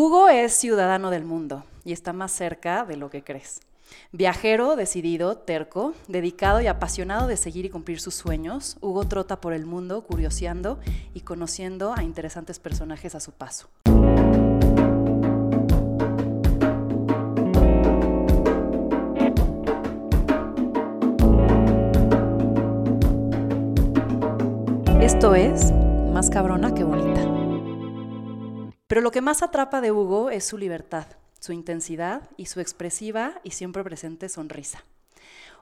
Hugo es ciudadano del mundo y está más cerca de lo que crees. Viajero, decidido, terco, dedicado y apasionado de seguir y cumplir sus sueños, Hugo trota por el mundo curioseando y conociendo a interesantes personajes a su paso. Esto es Más cabrona que bonita. Pero lo que más atrapa de Hugo es su libertad, su intensidad y su expresiva y siempre presente sonrisa.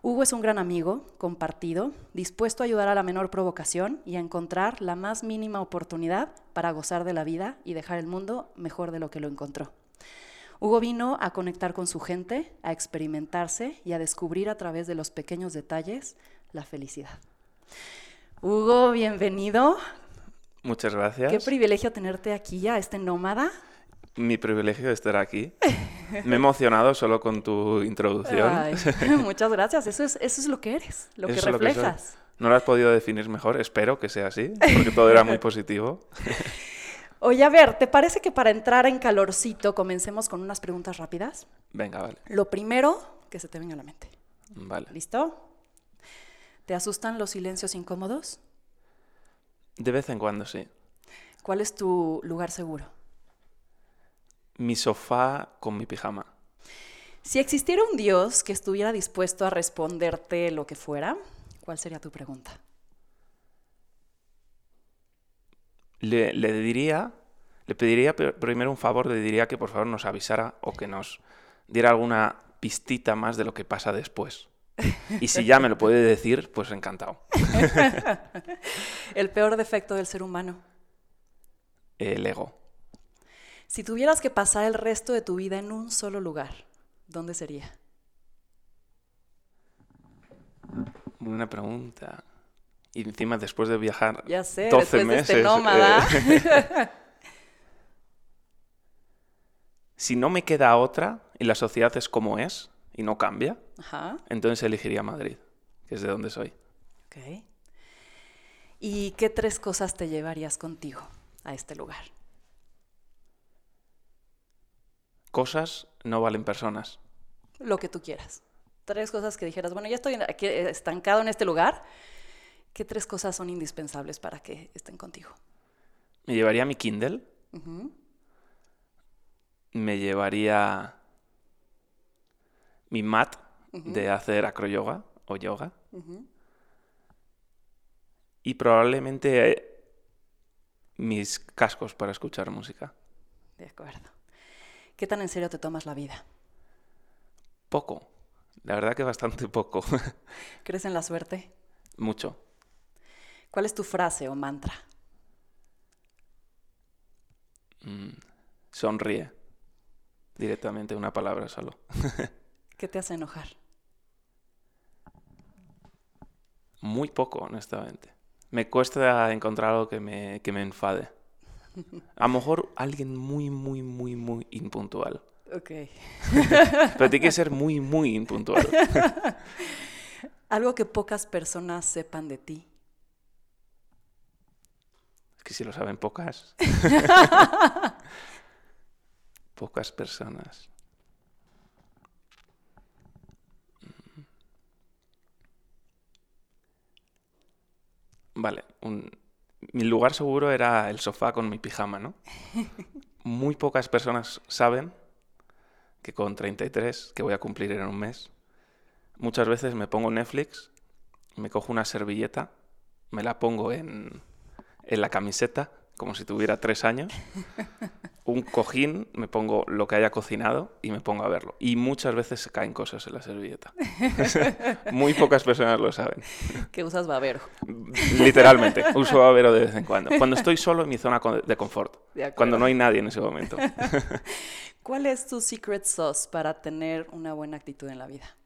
Hugo es un gran amigo, compartido, dispuesto a ayudar a la menor provocación y a encontrar la más mínima oportunidad para gozar de la vida y dejar el mundo mejor de lo que lo encontró. Hugo vino a conectar con su gente, a experimentarse y a descubrir a través de los pequeños detalles la felicidad. Hugo, bienvenido. Muchas gracias. Qué privilegio tenerte aquí a este nómada. Mi privilegio de estar aquí. Me he emocionado solo con tu introducción. Ay, muchas gracias. Eso es, eso es lo que eres, lo que lo reflejas. no lo has podido definir mejor, espero que sea así, porque todo era muy positivo. Oye, a ver, ¿te parece que para entrar en calorcito comencemos con unas preguntas rápidas? Venga, vale. Lo primero que se te venga a la mente. Vale. ¿Listo? ¿Te asustan los silencios incómodos? De vez en cuando sí. ¿Cuál es tu lugar seguro? Mi sofá con mi pijama. Si existiera un Dios que estuviera dispuesto a responderte lo que fuera, ¿cuál sería tu pregunta? Le, le diría, le pediría pr- primero un favor, le diría que por favor nos avisara o que nos diera alguna pistita más de lo que pasa después. Y si ya me lo puede decir, pues encantado. El peor defecto del ser humano. El ego. Si tuvieras que pasar el resto de tu vida en un solo lugar, ¿dónde sería? Buena pregunta. Y encima después de viajar Ya sé, 12 después de meses. este nómada. eh, si no me queda otra y la sociedad es como es y no cambia, Ajá, entonces elegiría Madrid, que es de donde soy. ok. ¿Y qué tres cosas te llevarías contigo a este lugar? Cosas no valen personas. Lo que tú quieras. Tres cosas que dijeras, bueno, ya estoy aquí eh, estancado en este lugar. ¿Qué tres cosas son indispensables para que estén contigo? Me llevaría mi Kindle, me llevaría mi mat de hacer acroyoga o yoga y probablemente eh, mis cascos para escuchar música. De acuerdo. ¿Qué tan en serio te tomas la vida? Poco, la verdad que bastante poco, ¿Crees en la suerte? mucho. ¿Cuál es tu frase o mantra? Sonríe. Directamente una palabra solo. ¿Qué te hace enojar? Muy poco, honestamente. Me cuesta encontrar algo que me, que me enfade. A lo mejor alguien muy, muy, muy, muy impuntual. Ok. Pero tiene que ser muy, muy impuntual. Algo que pocas personas sepan de ti. Es que si lo saben pocas. pocas personas. Vale, un- mi lugar seguro era el sofá con mi pijama, ¿no? Muy pocas personas saben que con 33, que voy a cumplir en un mes, muchas veces me pongo Netflix, me cojo una servilleta, me la pongo en, en la camiseta, como si tuviera tres años, un cojín, me pongo lo que haya cocinado y me pongo a verlo. Y muchas veces se caen cosas en la servilleta. Muy pocas personas lo saben. Que usas babero. Literalmente, uso babero de vez en cuando. Cuando estoy solo en mi zona de confort. De. Cuando no hay nadie en ese momento. ¿Cuál es tu secret sauce para tener una buena actitud en la vida?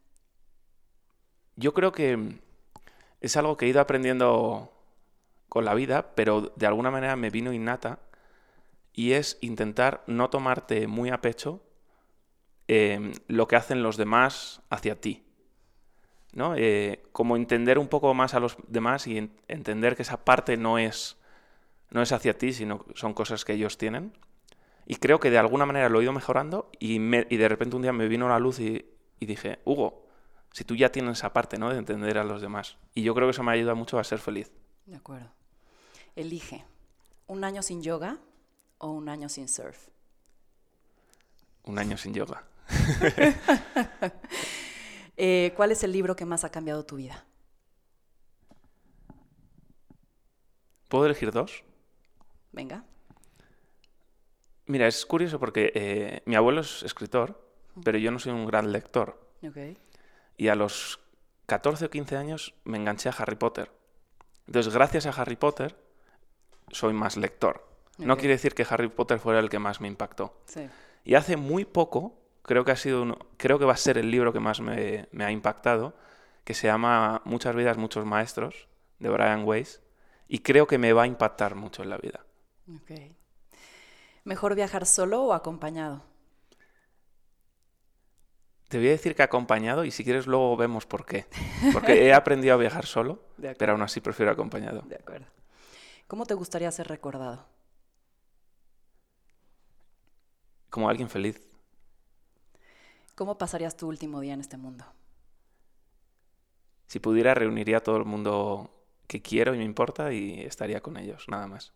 Yo creo que es algo que he ido aprendiendo con la vida, pero de alguna manera me vino innata, y es intentar no tomarte muy a pecho eh, lo que hacen los demás hacia ti. ¿no? Eh, como entender un poco más a los demás y en- entender que esa parte no es, no es hacia ti, sino son cosas que ellos tienen. Y creo que de alguna manera lo he ido mejorando y, me- y de repente un día me vino la luz y, y dije, Hugo, si tú ya tienes esa parte, ¿no? De entender a los demás. Y yo creo que eso me ayuda mucho a ser feliz. De acuerdo. Elige un año sin yoga o un año sin surf. Un año sin yoga. Eh, ¿Cuál es el libro que más ha cambiado tu vida? ¿Puedo elegir dos? Venga. Mira, es curioso porque eh, mi abuelo es escritor, pero yo no soy un gran lector. Y a los 14 o 15 años me enganché a Harry Potter. Entonces, gracias a Harry Potter, soy más lector. No quiere decir que Harry Potter fuera el que más me impactó. Sí. Y hace muy poco, creo que ha sido uno- creo que va a ser el libro que más me, me ha impactado, que se llama Muchas vidas, muchos maestros, de Brian Weiss, y creo que me va a impactar mucho en la vida. ¿Mejor viajar solo o acompañado? Te voy a decir que acompañado y si quieres luego vemos por qué. Porque he aprendido a viajar solo, pero aún así prefiero acompañado. De acuerdo. ¿Cómo te gustaría ser recordado? Como alguien feliz. ¿Cómo pasarías tu último día en este mundo? Si pudiera, reuniría a todo el mundo que quiero y me importa y estaría con ellos, nada más.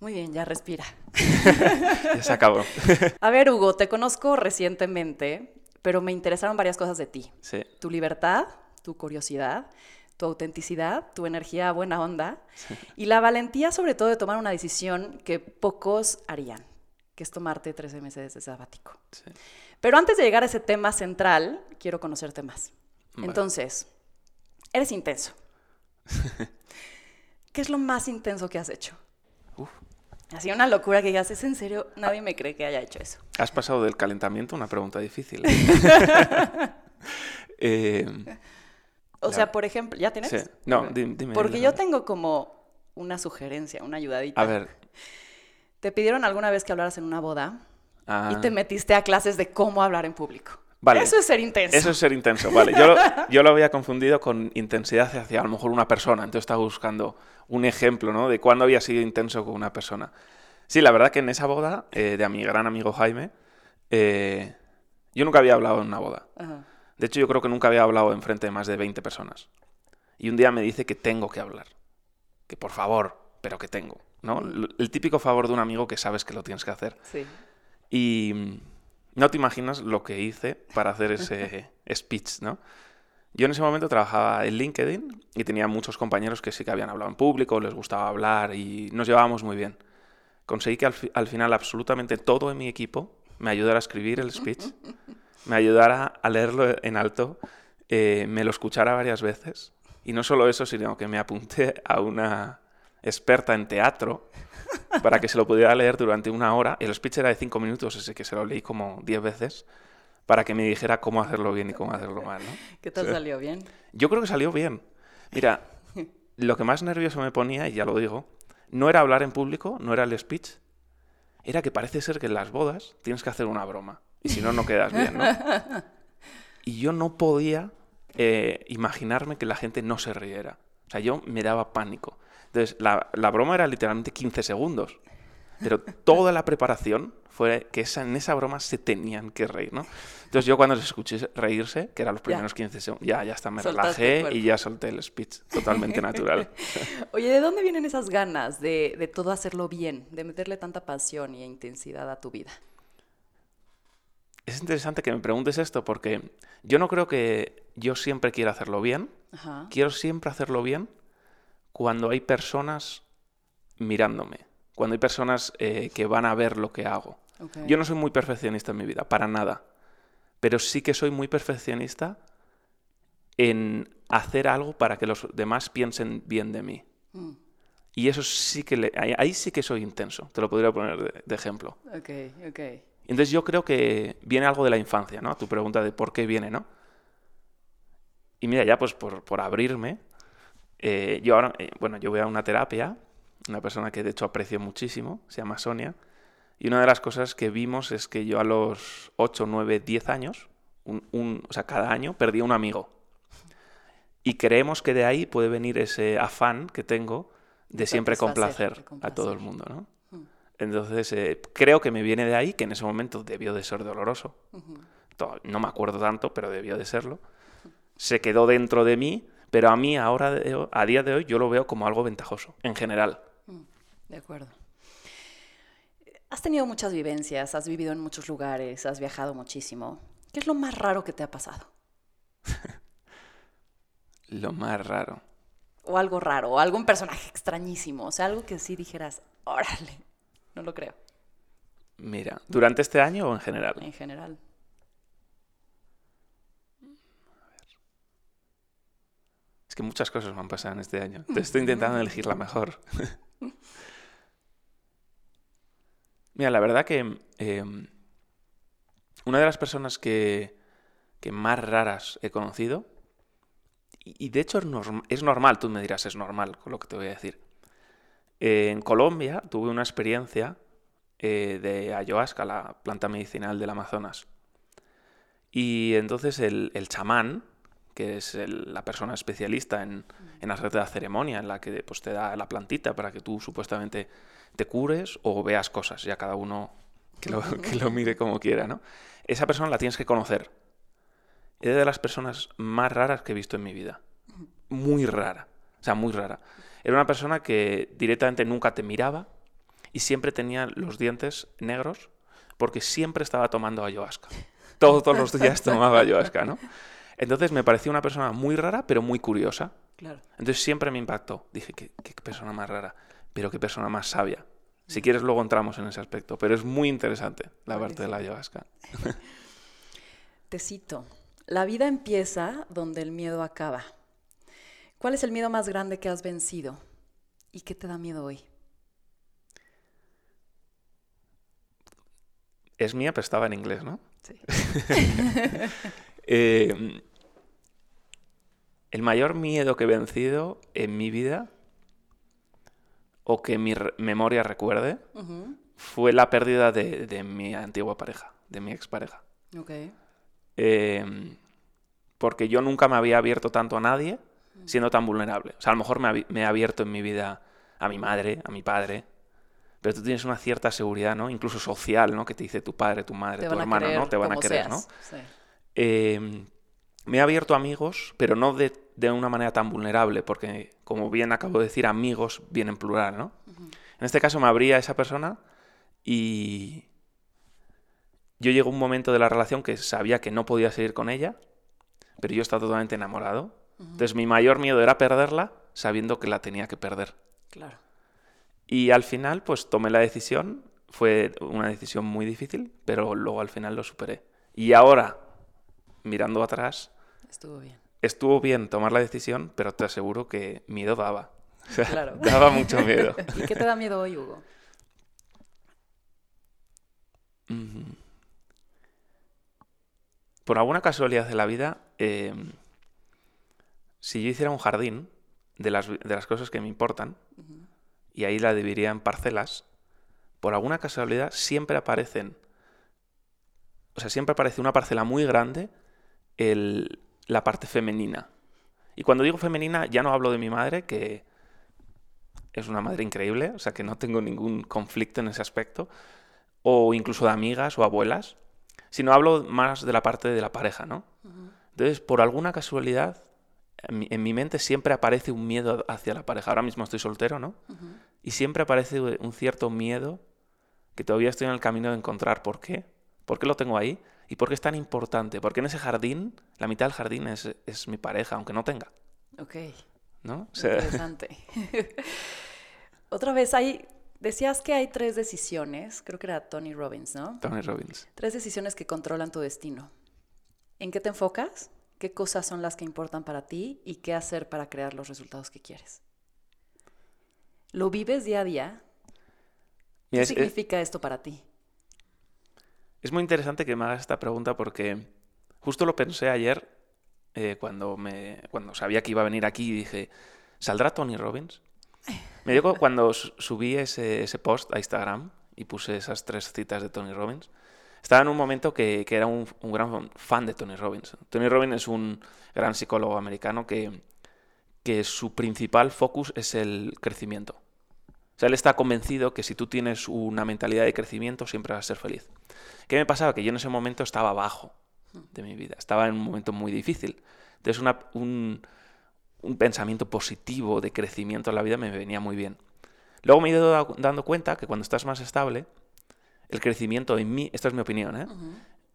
Muy bien, ya respira. Ya se acabó. A ver, Hugo, te conozco recientemente, pero me interesaron varias cosas de ti. Sí, Tu libertad, tu curiosidad, tu autenticidad, tu energía buena onda y la valentía sobre todo de tomar una decisión que pocos harían, que es tomarte 13 meses de sabático. sí. Pero antes de llegar a ese tema central, quiero conocerte más. Vale. Entonces, eres intenso. ¿Qué es lo más intenso que has hecho? Uf. Así una locura que digas, es en serio, nadie me cree que haya hecho eso. Has pasado del calentamiento a una pregunta difícil. Eh, O La- sea, por ejemplo, ¿ya tienes? sí. No, dime. Porque yo tengo como una sugerencia, una ayudadita. A ver. ¿Te pidieron alguna vez que hablaras en una boda ah, y te metiste a clases de cómo hablar en público? Vale. Eso es ser intenso. Eso es ser intenso, vale. Yo lo, yo lo había confundido con intensidad hacia a lo mejor una persona. Entonces estaba buscando un ejemplo, ¿no? De cuándo había sido intenso con una persona. Sí, la verdad que en esa boda eh, de a mi gran amigo Jaime, eh, yo nunca había hablado en una boda. Ajá. De hecho, yo creo que nunca había hablado en frente de más de 20 personas. Y un día me dice que tengo que hablar. Que por favor, pero que tengo. ¿No? El típico favor de un amigo que sabes que lo tienes que hacer. Sí. Y mm, no te imaginas lo que hice para hacer ese speech, ¿no? Yo en ese momento trabajaba en LinkedIn y tenía muchos compañeros que sí que habían hablado en público, les gustaba hablar y nos llevábamos muy bien. Conseguí que al, fi- al final absolutamente todo en mi equipo me ayudara a escribir el speech, me ayudara a leerlo en alto, eh, me lo escuchara varias veces y no solo eso, sino que me apunté a una experta en teatro para que se lo pudiera leer durante una hora. El speech era de cinco minutos, así que se lo leí como diez veces para que me dijera cómo hacerlo bien y cómo hacerlo mal, ¿no? ¿Qué tal Sí. salió? ¿Bien? Yo creo que salió bien. Mira, lo que más nervioso me ponía, y ya lo digo, no era hablar en público, no era el speech, era que parece ser que en las bodas tienes que hacer una broma. Y si no, no quedas bien, ¿no? Y yo no podía eh, imaginarme que la gente no se riera. O sea, yo me daba pánico. Entonces, la, la broma era literalmente 15 segundos. Pero toda la preparación fue que esa, en esa broma se tenían que reír, ¿no? Entonces yo cuando les escuché reírse, que eran los primeros 15 segundos, ya, ya está, me Soltaste relajé y ya solté el speech totalmente natural. Oye, ¿de dónde vienen esas ganas de, de todo hacerlo bien, de meterle tanta pasión y intensidad a tu vida? Es interesante que me preguntes esto porque yo no creo que yo siempre quiera hacerlo bien. Ajá. Quiero siempre hacerlo bien cuando hay personas mirándome, cuando hay personas eh, que van a ver lo que hago. Yo no soy muy perfeccionista en mi vida, para nada. Pero sí que soy muy perfeccionista en hacer algo para que los demás piensen bien de mí. Mm, Y eso sí que le- ahí, ahí sí que soy intenso, te lo podría poner de, de ejemplo. ok, ok. Entonces yo creo que viene algo de la infancia, ¿no? Tu pregunta de por qué viene, ¿no? Y mira, ya pues por, por abrirme, eh, yo ahora, eh, bueno, yo voy a una terapia, una persona que de hecho aprecio muchísimo, se llama Sonia, y una de las cosas que vimos es que yo a los 8, 9, 10 años, un, un- o sea, cada año perdía un amigo. Y creemos que de ahí puede venir ese afán que tengo de siempre complacer a todo el mundo, ¿no? Mm. Entonces, eh, creo que me viene de ahí, que en ese momento debió de ser doloroso. No me acuerdo tanto, pero debió de serlo. Se quedó dentro de mí, pero a mí ahora, de a día de hoy, yo lo veo como algo ventajoso, en general. De acuerdo. Has tenido muchas vivencias, has vivido en muchos lugares, has viajado muchísimo. ¿Qué es lo más raro que te ha pasado? Lo más raro. O algo raro, o algún personaje extrañísimo. O sea, algo que sí dijeras, órale, no lo creo, Mira, ¿durante este año o en general? en general. Es que muchas cosas me han pasado en este año. Te estoy intentando elegir la mejor. Mira, la verdad que eh, una de las personas que, que más raras he conocido, y, y de hecho es, norm- es normal, tú me dirás, es normal con lo que te voy a decir. Eh, en Colombia tuve una experiencia eh, de ayahuasca, la planta medicinal del Amazonas. Y entonces el, el chamán, que es la persona especialista en, en hacer la ceremonia, en la que pues, te da la plantita para que tú supuestamente te cures o veas cosas, ya cada uno que lo, que lo mire como quiera, ¿no? Esa persona la tienes que conocer. Es de las personas más raras que he visto en mi vida. Muy rara. O sea, muy rara. Era una persona que directamente nunca te miraba y siempre tenía los dientes negros porque siempre estaba tomando ayahuasca. Todos los días tomaba ayahuasca, ¿no? Entonces me pareció una persona muy rara, pero muy curiosa. Claro. Entonces siempre me impactó. Dije, qué, qué persona más rara, pero qué persona más sabia. Si quieres, luego entramos en ese aspecto, pero es muy interesante la parte de la ayahuasca. Te cito, la vida empieza donde el miedo acaba. ¿Cuál es el miedo más grande que has vencido? ¿Y qué te da miedo hoy? Es mía, pero estaba en inglés, ¿no? Sí. Eh, el mayor miedo que he vencido en mi vida, o que mi memoria recuerde, fue la pérdida de, de mi antigua pareja, de mi expareja. Ok. Eh, porque yo nunca me había abierto tanto a nadie siendo tan vulnerable. O sea, a lo mejor me, he abierto en mi vida a mi madre, a mi padre, pero tú tienes una cierta seguridad, ¿no? Incluso social, ¿no? Que te dice tu padre, tu madre, tu hermano, ¿no? Te van a querer, seas. ¿no? Sí. Eh, me he abierto amigos, pero no de, de una manera tan vulnerable, porque, como bien acabo de decir, amigos viene en plural, ¿no? En este caso me abría a esa persona y yo llegó un momento de la relación que sabía que no podía seguir con ella, pero yo estaba totalmente enamorado. Entonces mi mayor miedo era perderla sabiendo que la tenía que perder. Claro. Y al final, pues tomé la decisión. Fue una decisión muy difícil, pero luego al final lo superé. Y ahora, mirando atrás, Estuvo bien. estuvo bien tomar la decisión, pero te aseguro que miedo daba. O sea, Claro. Daba mucho miedo. ¿Y qué te da miedo hoy, Hugo? Por alguna casualidad de la vida, eh, si yo hiciera un jardín de las, de las cosas que me importan, y ahí la dividiría en parcelas, por alguna casualidad siempre aparecen, o sea, siempre aparece una parcela muy grande el- la parte femenina. Y cuando digo femenina, ya no hablo de mi madre, que es una madre increíble, o sea, que no tengo ningún conflicto en ese aspecto, o incluso de amigas o abuelas, sino hablo más de la parte de la pareja, ¿no? Entonces, por alguna casualidad, en mi, en mi mente siempre aparece un miedo hacia la pareja. Ahora mismo estoy soltero, ¿no? Y siempre aparece un cierto miedo que todavía estoy en el camino de encontrar por qué. ¿Por qué lo tengo ahí? ¿Y por qué es tan importante? Porque en ese jardín, la mitad del jardín es, es mi pareja, aunque no tenga, Ok. ¿no? O sea, Interesante. Otra vez, hay, decías que hay tres decisiones, creo que era Tony Robbins, ¿no? Tony Robbins. Tres decisiones que controlan tu destino. ¿En qué te enfocas? ¿Qué cosas son las que importan para ti? ¿Y qué hacer para crear los resultados que quieres? ¿Lo vives día a día? ¿Qué Mira, es- significa esto para ti? Es muy interesante que me hagas esta pregunta porque justo lo pensé ayer eh, cuando, me, cuando sabía que iba a venir aquí y dije, ¿saldrá Tony Robbins? Me digo cuando su- subí ese, ese post a Instagram y puse esas tres citas de Tony Robbins, estaba en un momento que, que era un, un gran fan de Tony Robbins. Tony Robbins es un gran psicólogo americano que, que su principal focus es el crecimiento. O sea, él está convencido que si tú tienes una mentalidad de crecimiento, siempre vas a ser feliz. ¿Qué me pasaba? Que yo en ese momento estaba abajo de mi vida, estaba en un momento muy difícil. Entonces, una, un, un pensamiento positivo de crecimiento en la vida me venía muy bien. Luego me he ido dando cuenta que cuando estás más estable, el crecimiento en mí, esta es mi opinión, ¿eh?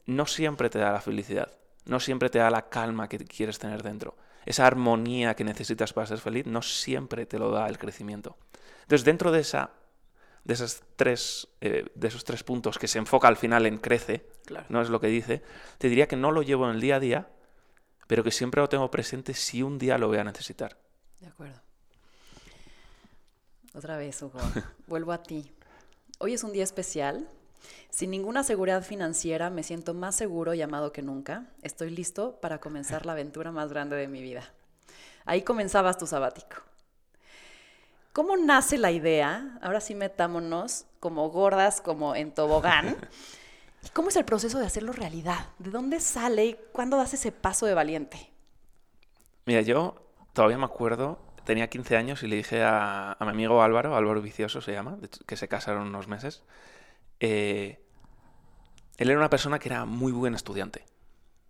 no siempre te da la felicidad, no siempre te da la calma que quieres tener dentro. Esa armonía que necesitas para ser feliz no siempre te lo da el crecimiento. Entonces, dentro de, esa, de, esas tres, eh, de esos tres puntos que se enfoca al final en crece, no es lo que dice, te diría que no lo llevo en el día a día, pero que siempre lo tengo presente si un día lo voy a necesitar. De acuerdo. Otra vez, Hugo. Vuelvo a ti. Hoy es un día especial. Sin ninguna seguridad financiera, me siento más seguro y amado que nunca. Estoy listo para comenzar la aventura más grande de mi vida. Ahí comenzabas tu sabático. ¿Cómo nace la idea? Ahora sí metámonos como gordas, como en tobogán. ¿Cómo es el proceso de hacerlo realidad? ¿De dónde sale y cuándo das ese paso de valiente? Mira, yo todavía me acuerdo, tenía 15 años y le dije a, mi amigo Álvaro, Álvaro Vicioso se llama, que se casaron unos meses. Eh, él era una persona que era muy buen estudiante.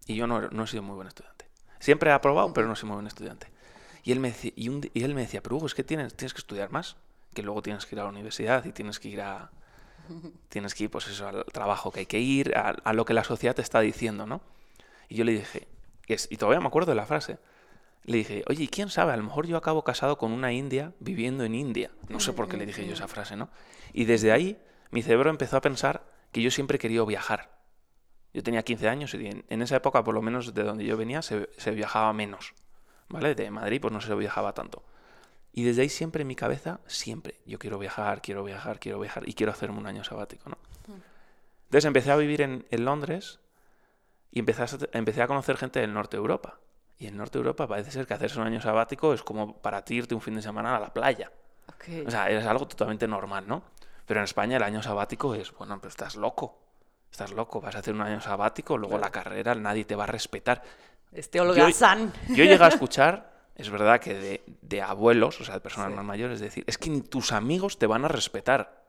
Y yo no, no he sido muy buen estudiante. Siempre he aprobado, pero no soy muy buen estudiante. Y él me decía, y, él me decía pero Hugo, es que tienes, tienes que estudiar más, que luego tienes que ir a la universidad y tienes que ir a, Tienes que ir, pues eso, al trabajo que hay que ir, a, lo que la sociedad te está diciendo, ¿no? Y yo le dije, y todavía me acuerdo de la frase, le dije, oye, ¿y quién sabe? A lo mejor yo acabo casado con una india viviendo en India. No sé por qué le dije yo esa frase, ¿no? Y desde ahí mi cerebro empezó a pensar que yo siempre quería viajar. Yo tenía 15 años y en, esa época, por lo menos de donde yo venía, se, se viajaba menos. ¿Vale? De Madrid, pues no se viajaba tanto. Y desde ahí siempre en mi cabeza, siempre, yo quiero viajar, quiero viajar, quiero viajar y quiero hacerme un año sabático, ¿no? Entonces empecé a vivir en, Londres y empecé a, empecé a conocer gente del norte de Europa. Y en norte de Europa parece ser que hacerse un año sabático es como para ti irte un fin de semana a la playa. O sea, es algo totalmente normal, ¿no? Pero en España el año sabático es, bueno, pero estás loco. Estás loco, vas a hacer un año sabático, luego la carrera, nadie te va a respetar. Este holgazán. Yo, yo llegué a escuchar es verdad que de, abuelos, o sea, de personas más mayores, es decir, es que ni tus amigos te van a respetar.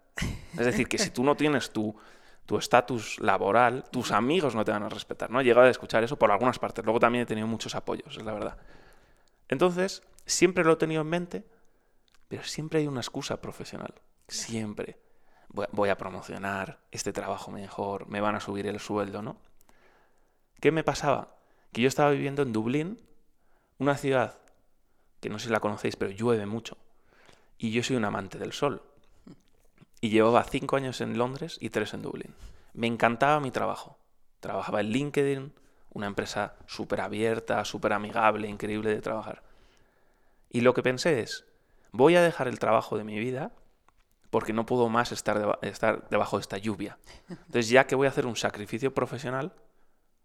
Es decir, que si tú no tienes tu estatus laboral, tus amigos no te van a respetar. ¿no? He llegado a escuchar eso por algunas partes. Luego también he tenido muchos apoyos, es la verdad. Entonces, siempre lo he tenido en mente, pero siempre hay una excusa profesional. Siempre. Voy a promocionar este trabajo mejor, me van a subir el sueldo, ¿no? ¿Qué me pasaba? Que yo estaba viviendo en Dublín, una ciudad que no sé si la conocéis, pero llueve mucho. Y yo soy un amante del sol. Y llevaba cinco años en Londres y tres en Dublín. Me encantaba mi trabajo. Trabajaba en LinkedIn, una empresa súper abierta, súper amigable, increíble de trabajar. Y lo que pensé es, voy a dejar el trabajo de mi vida porque no puedo más estar, estar debajo de esta lluvia. Entonces, ya que voy a hacer un sacrificio profesional,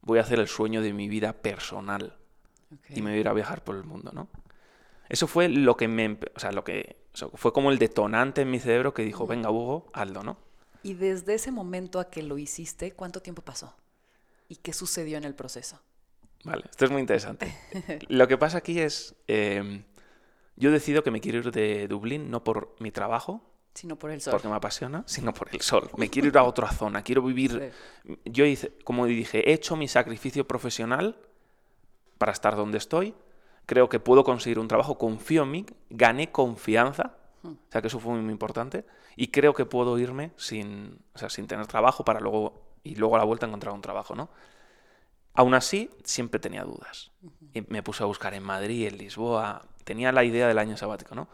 voy a hacer el sueño de mi vida personal. Y me voy a ir a viajar por el mundo, ¿no? Eso fue lo que me, o sea, lo que fue como el detonante en mi cerebro que dijo, venga Hugo, hazlo, ¿no? Y desde ese momento a que lo hiciste, ¿cuánto tiempo pasó? ¿Y qué sucedió en el proceso? Vale, esto es muy interesante. lo que pasa aquí es, em, yo decido que me quiero ir de Dublín no por mi trabajo, sino por el sol. Porque me apasiona, sino por el sol. Me quiero ir a otra zona, quiero vivir. Yo hice, como dije, he hecho mi sacrificio profesional para estar donde estoy creo que puedo conseguir un trabajo, confío en mí, gané confianza, o sea que eso fue muy importante, y creo que puedo irme sin, sin tener trabajo para luego, y luego a la vuelta encontrar un trabajo, ¿no? Aún así, siempre tenía dudas. Y me puse a buscar en Madrid, en Lisboa, tenía la idea del año sabático, ¿no?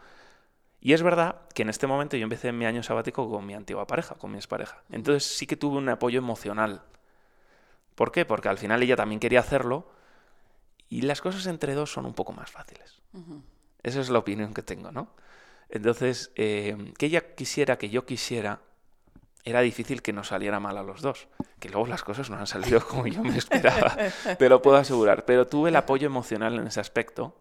Y es verdad que en este momento yo empecé mi año sabático con mi antigua pareja, con mi expareja. Entonces sí que tuve un apoyo emocional. ¿Por qué? Porque al final ella también quería hacerlo, y las cosas entre dos son un poco más fáciles. Esa es la opinión que tengo, ¿no? Entonces, eh, que ella quisiera, que yo quisiera, era difícil que nos saliera mal a los dos. Que luego las cosas no han salido como yo me esperaba, te lo puedo asegurar. Pero tuve el apoyo emocional en ese aspecto.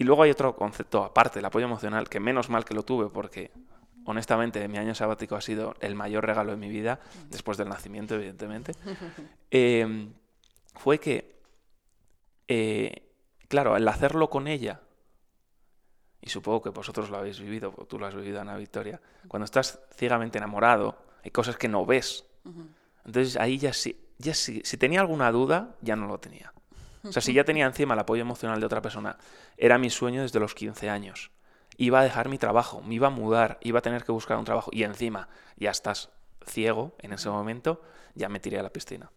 Y luego hay otro concepto aparte, el apoyo emocional, que menos mal que lo tuve porque honestamente mi año sabático ha sido el mayor regalo de mi vida, después del nacimiento, evidentemente, eh, fue que eh, claro, al hacerlo con ella y supongo que vosotros lo habéis vivido, o tú lo has vivido, Ana Victoria, cuando estás ciegamente enamorado, hay cosas que no ves. Entonces ahí ya sí, ya sí, si tenía alguna duda, ya no lo tenía. O sea, si ya tenía encima el apoyo emocional de otra persona, era mi sueño desde los 15 años. Iba a dejar mi trabajo, me iba a mudar, iba a tener que buscar un trabajo y encima ya estás ciego en ese momento, ya me tiré a la piscina.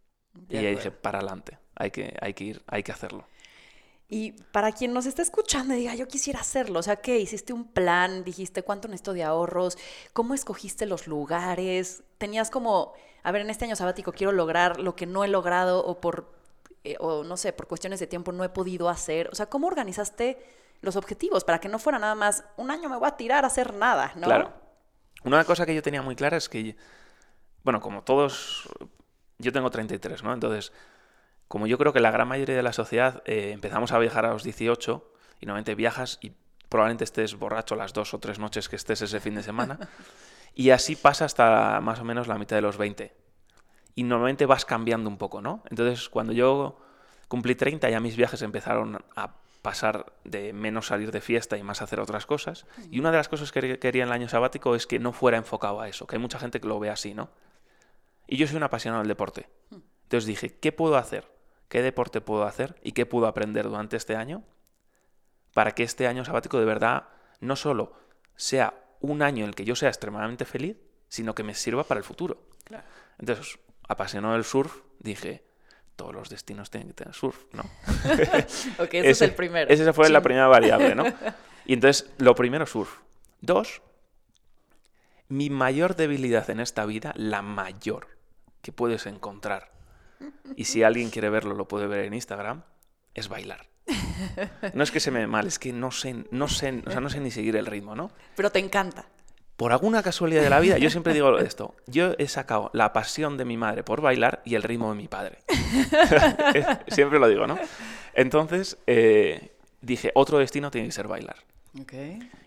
y ahí dije, para adelante, hay que, hay que ir, hay que hacerlo. Y para quien nos está escuchando y diga, yo quisiera hacerlo, o sea, ¿qué? ¿Hiciste un plan? ¿Dijiste cuánto necesito de ahorros? ¿Cómo escogiste los lugares? ¿Tenías como, a ver, en este año sabático quiero lograr lo que no he logrado o por, eh, o no sé, por cuestiones de tiempo no he podido hacer? O sea, ¿cómo organizaste los objetivos para que no fuera nada más un año me voy a tirar a hacer nada, ¿no? Claro. Una cosa que yo tenía muy clara es que, bueno, como todos, yo tengo 33, ¿no? Entonces como yo creo que la gran mayoría de la sociedad eh, empezamos a viajar a los 18 y normalmente viajas y probablemente estés borracho las dos o tres noches que estés ese fin de semana. y así pasa hasta más o menos la mitad de los 20. Y normalmente vas cambiando un poco, ¿no? Entonces, cuando yo cumplí 30, ya mis viajes empezaron a pasar de menos salir de fiesta y más hacer otras cosas. Y una de las cosas que quería en el año sabático es que no fuera enfocado a eso, que hay mucha gente que lo ve así, ¿no? Y yo soy un apasionado del deporte. Entonces dije, ¿qué puedo hacer qué deporte puedo hacer y qué puedo aprender durante este año para que este año sabático de verdad no solo sea un año en el que yo sea extremadamente feliz, sino que me sirva para el futuro. Entonces, apasionado del surf, dije, todos los destinos tienen que tener surf, ¿no? ok, ese, es el primero. Esa fue la primera variable, ¿no? Y entonces, lo primero, surf. Dos, mi mayor debilidad en esta vida, la mayor que puedes encontrar y si alguien quiere verlo, lo puede ver en Instagram, es bailar. No es que se me dé mal, es que no sé, no sé, o sea, no sé ni seguir el ritmo, ¿no? Pero te encanta. Por alguna casualidad de la vida, yo siempre digo esto, yo he sacado la pasión de mi madre por bailar y el ritmo de mi padre. siempre lo digo, ¿no? Entonces, eh, dije, otro destino tiene que ser bailar.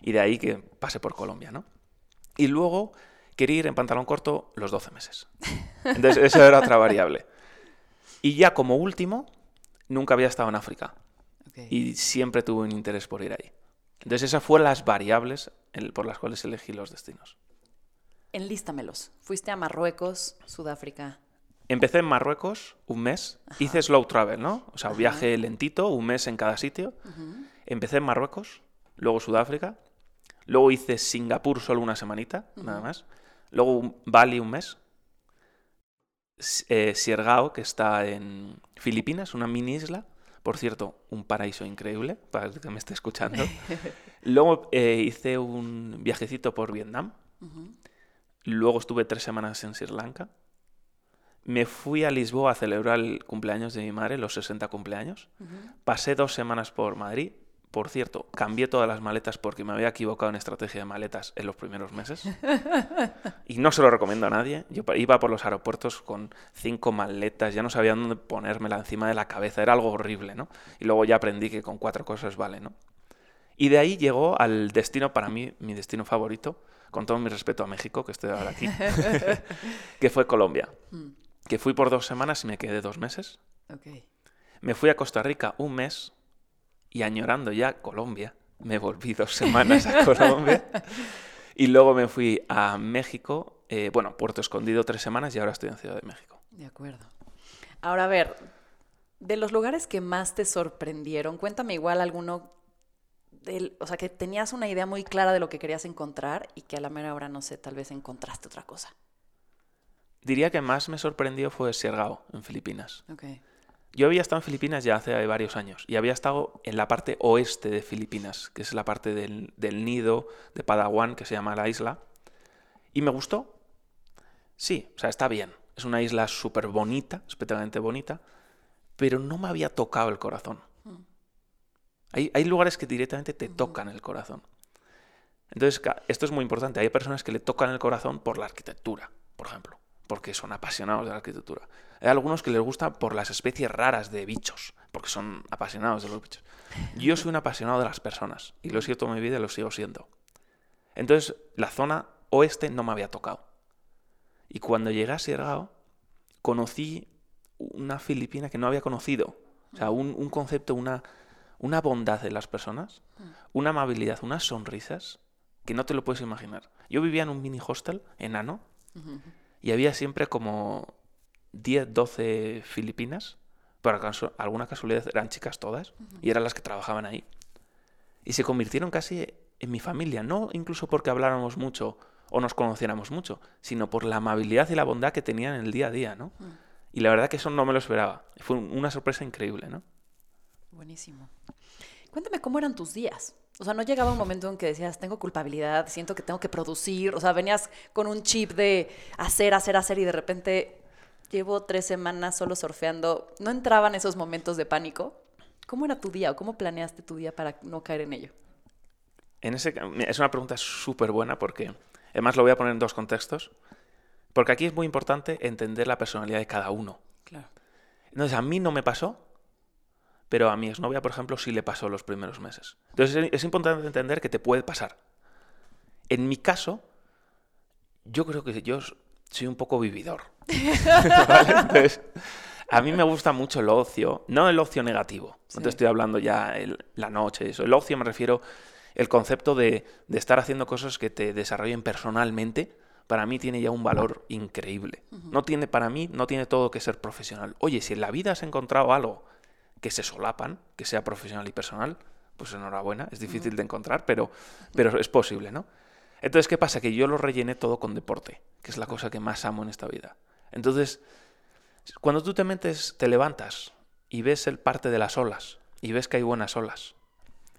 Y de ahí que pase por Colombia, ¿no? Y luego quería ir en pantalón corto los 12 meses. Entonces, eso era otra variable. Y ya como último, nunca había estado en África. Y siempre tuve un interés por ir ahí. Entonces esas fueron las variables por las cuales elegí los destinos. Enlístamelos. Fuiste a Marruecos, Sudáfrica. Empecé en Marruecos un mes. Hice slow travel, ¿no? O sea, viaje lentito, un mes en cada sitio. Empecé en Marruecos, luego Sudáfrica. Luego hice Singapur solo una semanita, nada más. Luego Bali un mes eh, Siergao, que está en Filipinas, una mini isla. Por cierto, un paraíso increíble, para el que me esté escuchando. Luego eh, hice un viajecito por Vietnam. Luego estuve tres semanas en Sri Lanka. Me fui a Lisboa a celebrar el cumpleaños de mi madre, los 60 cumpleaños. Pasé dos semanas por Madrid por cierto, cambié todas las maletas porque me había equivocado en estrategia de maletas en los primeros meses. Y no se lo recomiendo a nadie. Yo iba por los aeropuertos con cinco maletas, ya no sabía dónde ponérmela encima de la cabeza, era algo horrible, ¿no? Y luego ya aprendí que con cuatro cosas vale, ¿no? Y de ahí llegó al destino, para mí, mi destino favorito, con todo mi respeto a México, que estoy ahora aquí, que fue Colombia. Mm. Que fui por dos semanas y me quedé dos meses. Me fui a Costa Rica un mes y añorando ya Colombia, me volví dos semanas a Colombia y luego me fui a México, eh, bueno, Puerto Escondido tres semanas y ahora estoy en Ciudad de México. De acuerdo. Ahora, a ver, de los lugares que más te sorprendieron, cuéntame igual alguno, del, o sea, que tenías una idea muy clara de lo que querías encontrar y que a la mera hora, no sé, tal vez encontraste otra cosa. Diría que más me sorprendió fue Siergao, en Filipinas. Okay. Yo había estado en Filipinas ya hace varios años y había estado en la parte oeste de Filipinas, que es la parte del, nido de Padawan, que se llama la isla. Y me gustó. Sí, o sea, está bien. Es una isla súper bonita, especialmente bonita, pero no me había tocado el corazón. Hay, hay lugares que directamente te tocan el corazón. Entonces, esto es muy importante. Hay personas que le tocan el corazón por la arquitectura, por ejemplo porque son apasionados de la arquitectura. Hay algunos que les gusta por las especies raras de bichos, porque son apasionados de los bichos. Yo soy un apasionado de las personas, y lo he sido toda mi vida y lo sigo siendo. Entonces, la zona oeste no me había tocado. Y cuando llegué a Siergao, conocí una filipina que no había conocido. O sea, un, concepto, una, una bondad de las personas, una amabilidad, unas sonrisas que no te lo puedes imaginar. Yo vivía en un mini hostel enano y había siempre como 10, 12 filipinas. Por alguna casualidad eran chicas todas y eran las que trabajaban ahí. Y se convirtieron casi en mi familia, no incluso porque habláramos mucho o nos conociéramos mucho, sino por la amabilidad y la bondad que tenían en el día a día, ¿no? Y la verdad que eso no me lo esperaba. Fue una sorpresa increíble, ¿no? Buenísimo. Cuéntame cómo eran tus días. O sea, no llegaba un momento en que decías, tengo culpabilidad, siento que tengo que producir. O sea, venías con un chip de hacer, hacer, hacer y de repente llevo tres semanas solo surfeando. ¿No entraban esos momentos de pánico? ¿Cómo era tu día o cómo planeaste tu día para no caer en ello? En ese, es una pregunta súper buena porque además lo voy a poner en dos contextos. Porque aquí es muy importante entender la personalidad de cada uno. Claro. Entonces, a mí no me pasó, pero a mi exnovia, por ejemplo, sí le pasó los primeros meses. Entonces, es importante entender que te puede pasar. En mi caso, yo creo que yo soy un poco vividor. Entonces, a mí me gusta mucho el ocio, no el ocio negativo. No te estoy hablando ya la noche, eso. El ocio me refiero el concepto de, estar haciendo cosas que te desarrollen personalmente, para mí tiene ya un valor increíble. No tiene, para mí, no tiene todo que ser profesional. Oye, si en la vida has encontrado algo que se solapan, que sea profesional y personal, pues enhorabuena, es difícil de encontrar, pero, pero es posible, ¿no? Entonces, ¿qué pasa? Que yo lo rellené todo con deporte, que es la cosa que más amo en esta vida. Entonces, cuando tú te metes, te levantas y ves el parte de las olas, y ves que hay buenas olas,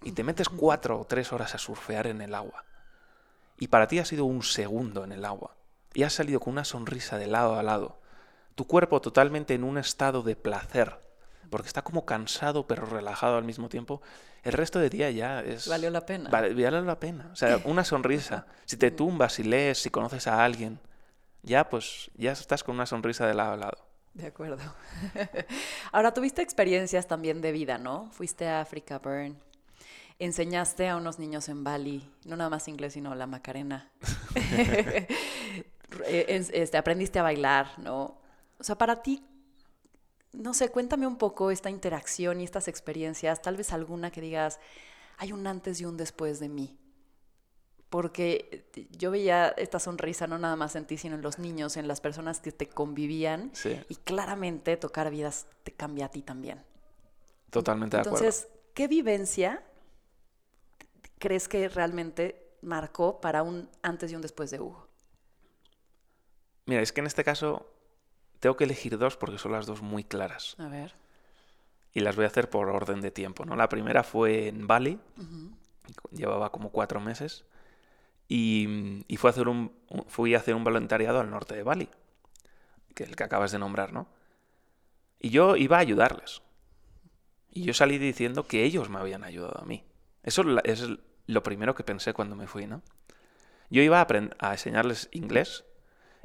y te metes cuatro o tres horas a surfear en el agua, y para ti ha sido un segundo en el agua, y has salido con una sonrisa de lado a lado, tu cuerpo totalmente en un estado de placer, porque está como cansado pero relajado al mismo tiempo, el resto de día ya es... Valió la pena. Vale, valió la pena. O sea, una sonrisa. Si te tumbas, si lees, si conoces a alguien, ya pues ya estás con una sonrisa de lado a lado. De acuerdo. Ahora, tuviste experiencias también de vida, ¿no? Fuiste a África, Burn. Enseñaste a unos niños en Bali, no nada más inglés, sino la Macarena. Eh, este, aprendiste a bailar, ¿no? O sea, para ti, no sé, cuéntame un poco esta interacción y estas experiencias, tal vez alguna que digas, hay un antes y un después de mí. Porque yo veía esta sonrisa no nada más en ti, sino en los niños, en las personas que te convivían. Y claramente tocar vidas te cambia a ti también. Totalmente de acuerdo. Entonces, ¿qué vivencia crees que realmente marcó para un antes y un después de Hugo? Mira, es que en este caso tengo que elegir dos porque son las dos muy claras. A ver. Y las voy a hacer por orden de tiempo, ¿no? La primera fue en Bali, llevaba como cuatro meses, y, y fui, a hacer un, fui a hacer un voluntariado al norte de Bali, que es el que acabas de nombrar, ¿no? Y yo iba a ayudarles. Y yo salí diciendo que ellos me habían ayudado a mí. Eso es lo primero que pensé cuando me fui, ¿no? Yo iba a, a enseñarles inglés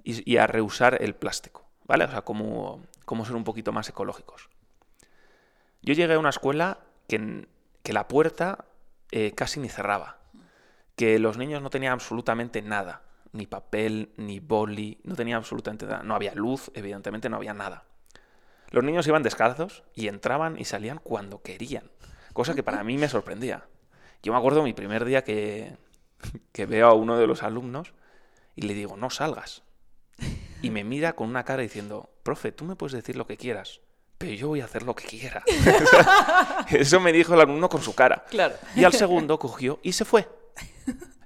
y, y a reusar el plástico. ¿Vale? O sea, cómo, ser un poquito más ecológicos. Yo llegué a una escuela que, que la puerta eh, casi ni cerraba, que los niños no tenían absolutamente nada, ni papel, ni boli, no tenían absolutamente nada, no había luz, evidentemente no había nada. Los niños iban descalzos y entraban y salían cuando querían, cosa que para mí me sorprendía. Yo me acuerdo mi primer día que, que veo a uno de los alumnos y le digo, no salgas y me mira con una cara diciendo, profe, tú me puedes decir lo que quieras, pero yo voy a hacer lo que quiera. Eso me dijo el alumno con su cara. Claro. Y al segundo cogió y se fue.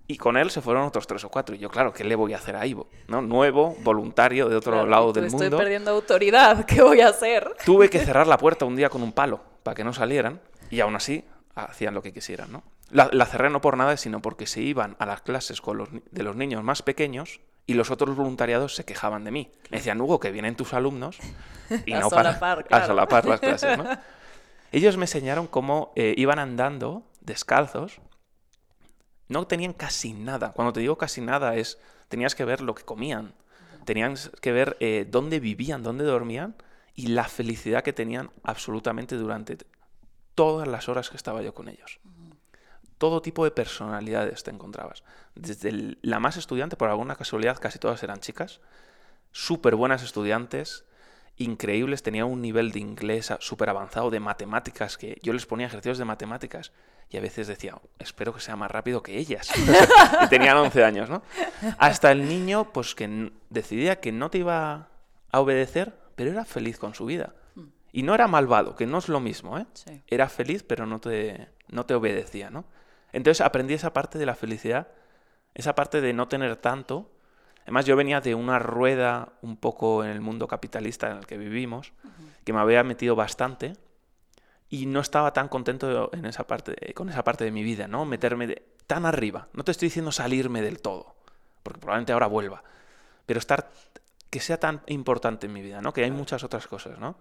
Y con él se fueron otros tres o cuatro. Y yo, claro, ¿qué le voy a hacer a Ivo? ¿No? Nuevo, voluntario de otro lado del mundo. Estoy perdiendo autoridad. ¿Qué voy a hacer? Tuve que cerrar la puerta un día con un palo para que no salieran. Y aún así hacían lo que quisieran, ¿no? La, cerré no por nada, sino porque se iban a las clases con los, de los niños más pequeños y los otros voluntariados se quejaban de mí. Me decían, Hugo, que vienen tus alumnos y no para a solapar las clases, ¿no? Ellos me enseñaron cómo eh, iban andando descalzos. No tenían casi nada. Cuando te digo casi nada es, tenías que ver lo que comían. Tenías que ver eh, dónde vivían, dónde dormían y la felicidad que tenían absolutamente durante todas las horas que estaba yo con ellos todo tipo de personalidades te encontrabas. Desde la más estudiante, por alguna casualidad, casi todas eran chicas, súper buenas estudiantes increíbles, tenía un nivel de inglés súper avanzado, de matemáticas, que yo les ponía ejercicios de matemáticas y a veces decía, espero que sea más rápido que ellas. y tenían 11 años, ¿no? Hasta el niño, pues que decidía que no te iba a obedecer, pero era feliz con su vida. Y no era malvado, que no es lo mismo, ¿eh? Era feliz, pero no te, no te obedecía, ¿no? Entonces aprendí esa parte de la felicidad, esa parte de no tener tanto. Además, yo venía de una rueda un poco en el mundo capitalista en el que vivimos, que me había metido bastante y no estaba tan contento en esa parte, con esa parte de mi vida, ¿no? Meterme tan arriba. No te estoy diciendo salirme del todo, porque probablemente ahora vuelva, pero estar que sea tan importante en mi vida, ¿no? Que hay muchas otras cosas, ¿no?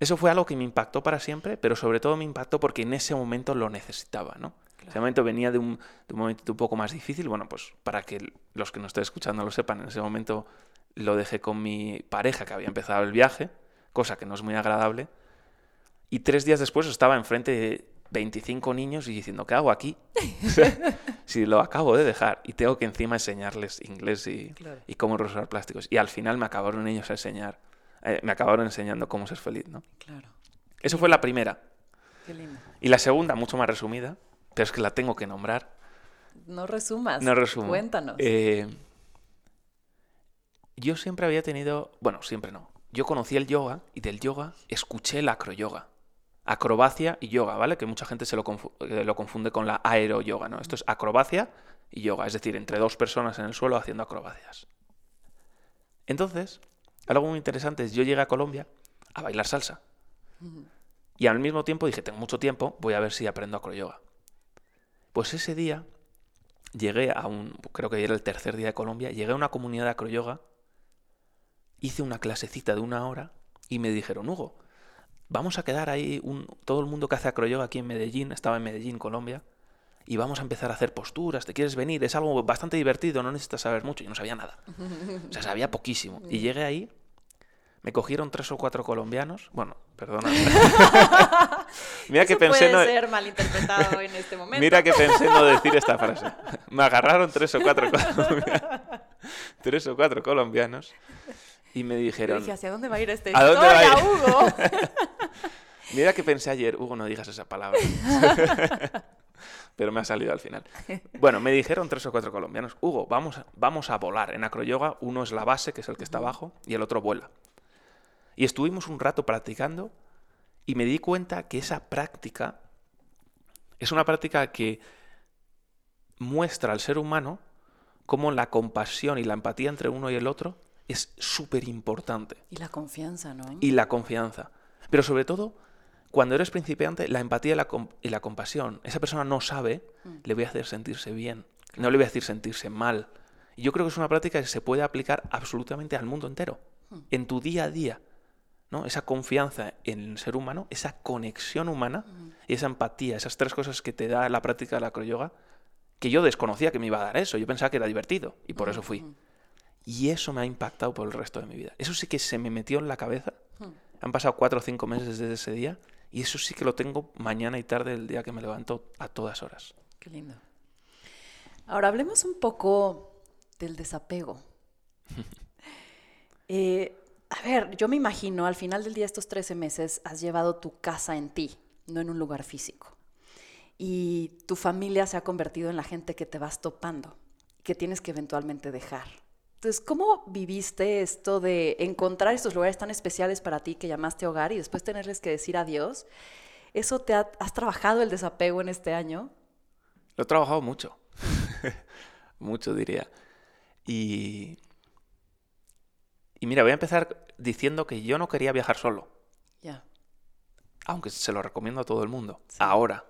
Eso fue algo que me impactó para siempre, pero sobre todo me impactó porque en ese momento lo necesitaba, ¿no? Ese momento venía de un, de un momento un poco más difícil. Bueno, pues para que los que nos estén escuchando lo sepan, en ese momento lo dejé con mi pareja que había empezado el viaje, cosa que no es muy agradable. Y tres días después estaba enfrente de 25 niños y diciendo, ¿qué hago aquí? si lo acabo de dejar y tengo que encima enseñarles inglés y, y cómo usar plásticos. Y al final me acabaron ellos a enseñar, eh, me acabaron enseñando cómo ser feliz, ¿no? Claro. Eso fue la primera. Qué lindo. Y la segunda, mucho más resumida, pero es que la tengo que nombrar. No resumas. No resumo. Cuéntanos. Eh, yo siempre había tenido, bueno, siempre no. Yo conocí el yoga y del yoga escuché el acroyoga acrobacia y yoga, ¿vale? Que mucha gente se lo, eh, lo confunde con la aero-yoga, ¿no? Esto es acrobacia y yoga, es decir, entre dos personas en el suelo haciendo acrobacias. Entonces, algo muy interesante es, yo llegué a Colombia a bailar salsa. Y al mismo tiempo dije, tengo mucho tiempo, voy a ver si aprendo acroyoga. Pues ese día llegué a un, creo que era el tercer día de Colombia, llegué a una comunidad de acroyoga, hice una clasecita de una hora y me dijeron, Hugo, vamos a quedar ahí, un, todo el mundo que hace acroyoga aquí en Medellín, estaba en Medellín, Colombia, y vamos a empezar a hacer posturas, ¿te quieres venir? Es algo bastante divertido, no necesitas saber mucho, yo no sabía nada. O sea, sabía poquísimo. Y llegué ahí, me cogieron tres o cuatro colombianos, bueno, perdona. Mira que pensé puede ser malinterpretado en este momento. Mira que pensé no decir esta frase. Me agarraron tres o cuatro colombianos. tres o cuatro colombianos y me dijeron... dije, ¿hacia dónde va a ir esta ¿A historia, Hugo? Mira que pensé ayer, Hugo, no digas esa palabra. Pero me ha salido al final. Bueno, me dijeron tres o cuatro colombianos, Hugo, vamos, vamos a volar. En acroyoga uno es la base, que es el que está abajo, y el otro vuela. Y estuvimos un rato practicando y me di cuenta que esa práctica es una práctica que muestra al ser humano cómo la compasión y la empatía entre uno y el otro es súper importante. Y la confianza, ¿no? Y la confianza. Pero sobre todo, cuando eres principiante, la empatía y la, compasión. Esa persona no sabe, mm. le voy a hacer sentirse bien. No le voy a decir sentirse mal. Y yo creo que es una práctica que se puede aplicar absolutamente al mundo entero. Mm. En tu día a día. ¿No? Esa confianza en el ser humano, esa conexión humana mm. y esa empatía, esas tres cosas que te da la práctica de la acroyoga, que yo desconocía que me iba a dar eso. Yo pensaba que era divertido y por eso fui. Y eso me ha impactado por el resto de mi vida. Eso sí que se me metió en la cabeza. Han pasado cuatro o cinco meses desde ese día y eso sí que lo tengo mañana y tarde el día que me levanto a todas horas. Qué lindo. Ahora hablemos un poco del desapego. Eh, a ver, yo me imagino, al final del día, estos 13 meses, has llevado tu casa en ti, no en un lugar físico. Y tu familia se ha convertido en la gente que te vas topando, que tienes que eventualmente dejar. Entonces, ¿cómo viviste esto de encontrar estos lugares tan especiales para ti que llamaste hogar y después tenerles que decir adiós? ¿Eso te has trabajado el desapego en este año? Lo he trabajado mucho. mucho, diría. Y, y mira, voy a empezar diciendo que yo no quería viajar solo. Ya. Aunque se lo recomiendo a todo el mundo. Ahora.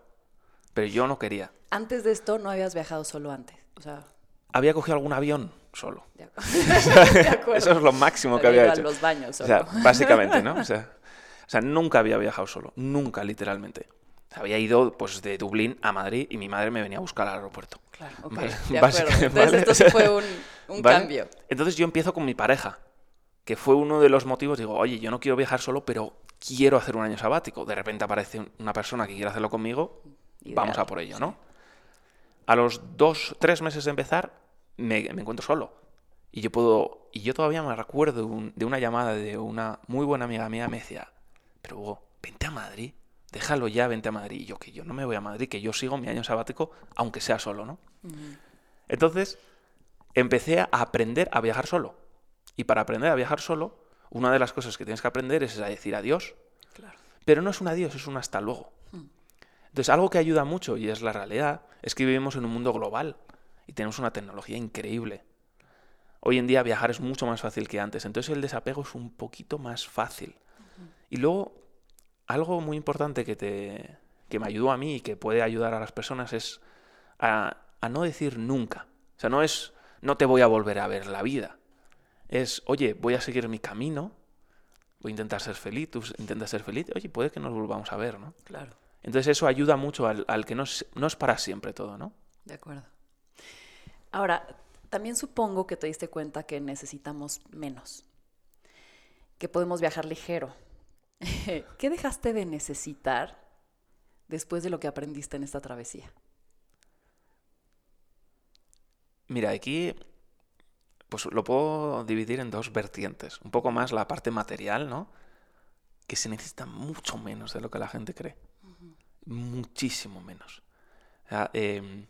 Pero yo no quería. Antes de esto no habías viajado solo antes. O sea. Había cogido algún avión solo. Eso es lo máximo que había hecho. los baños solo. O sea, básicamente, ¿no? O sea, o sea, nunca había viajado solo, nunca, literalmente. Había ido pues de Dublín a Madrid y mi madre me venía a buscar al aeropuerto. Claro, ok, de acuerdo. Entonces esto sí fue un, un cambio. Entonces yo empiezo con mi pareja, que fue uno de los motivos, digo, oye, yo no quiero viajar solo, pero quiero hacer un año sabático. De repente aparece una persona que quiere hacerlo conmigo, vamos a por ello, ¿no? A los dos, tres meses de empezar, me, encuentro solo. Y yo puedo y yo todavía me recuerdo un- de una llamada de una muy buena amiga mía, me decía, pero Hugo, vente a Madrid, déjalo ya, vente a Madrid. Y yo, que yo no me voy a Madrid, que yo sigo mi año sabático, aunque sea solo, ¿no? Entonces, empecé a aprender a viajar solo. Y para aprender a viajar solo, una de las cosas que tienes que aprender es a decir adiós. Claro. Pero no es un adiós, es un hasta luego. Entonces, algo que ayuda mucho, y es la realidad, es que vivimos en un mundo global y tenemos una tecnología increíble. Hoy en día viajar es mucho más fácil que antes, entonces el desapego es un poquito más fácil. Y luego, algo muy importante que, te, que me ayudó a mí y que puede ayudar a las personas es a, a no decir nunca. O sea, no es no te voy a volver a ver la vida. Es, oye, voy a seguir mi camino, voy a intentar ser feliz, tú intentas ser feliz, oye, puede que nos volvamos a ver, ¿no? Claro, Entonces eso ayuda mucho al, al que no es, no es para siempre todo, ¿no? de acuerdo. Ahora, también supongo que te diste cuenta que necesitamos menos, que podemos viajar ligero. ¿Qué dejaste de necesitar después de lo que aprendiste en esta travesía? Mira, aquí pues lo puedo dividir en dos vertientes. Un poco más la parte material, ¿no? Que se necesita mucho menos de lo que la gente cree. Muchísimo menos. O sea, em,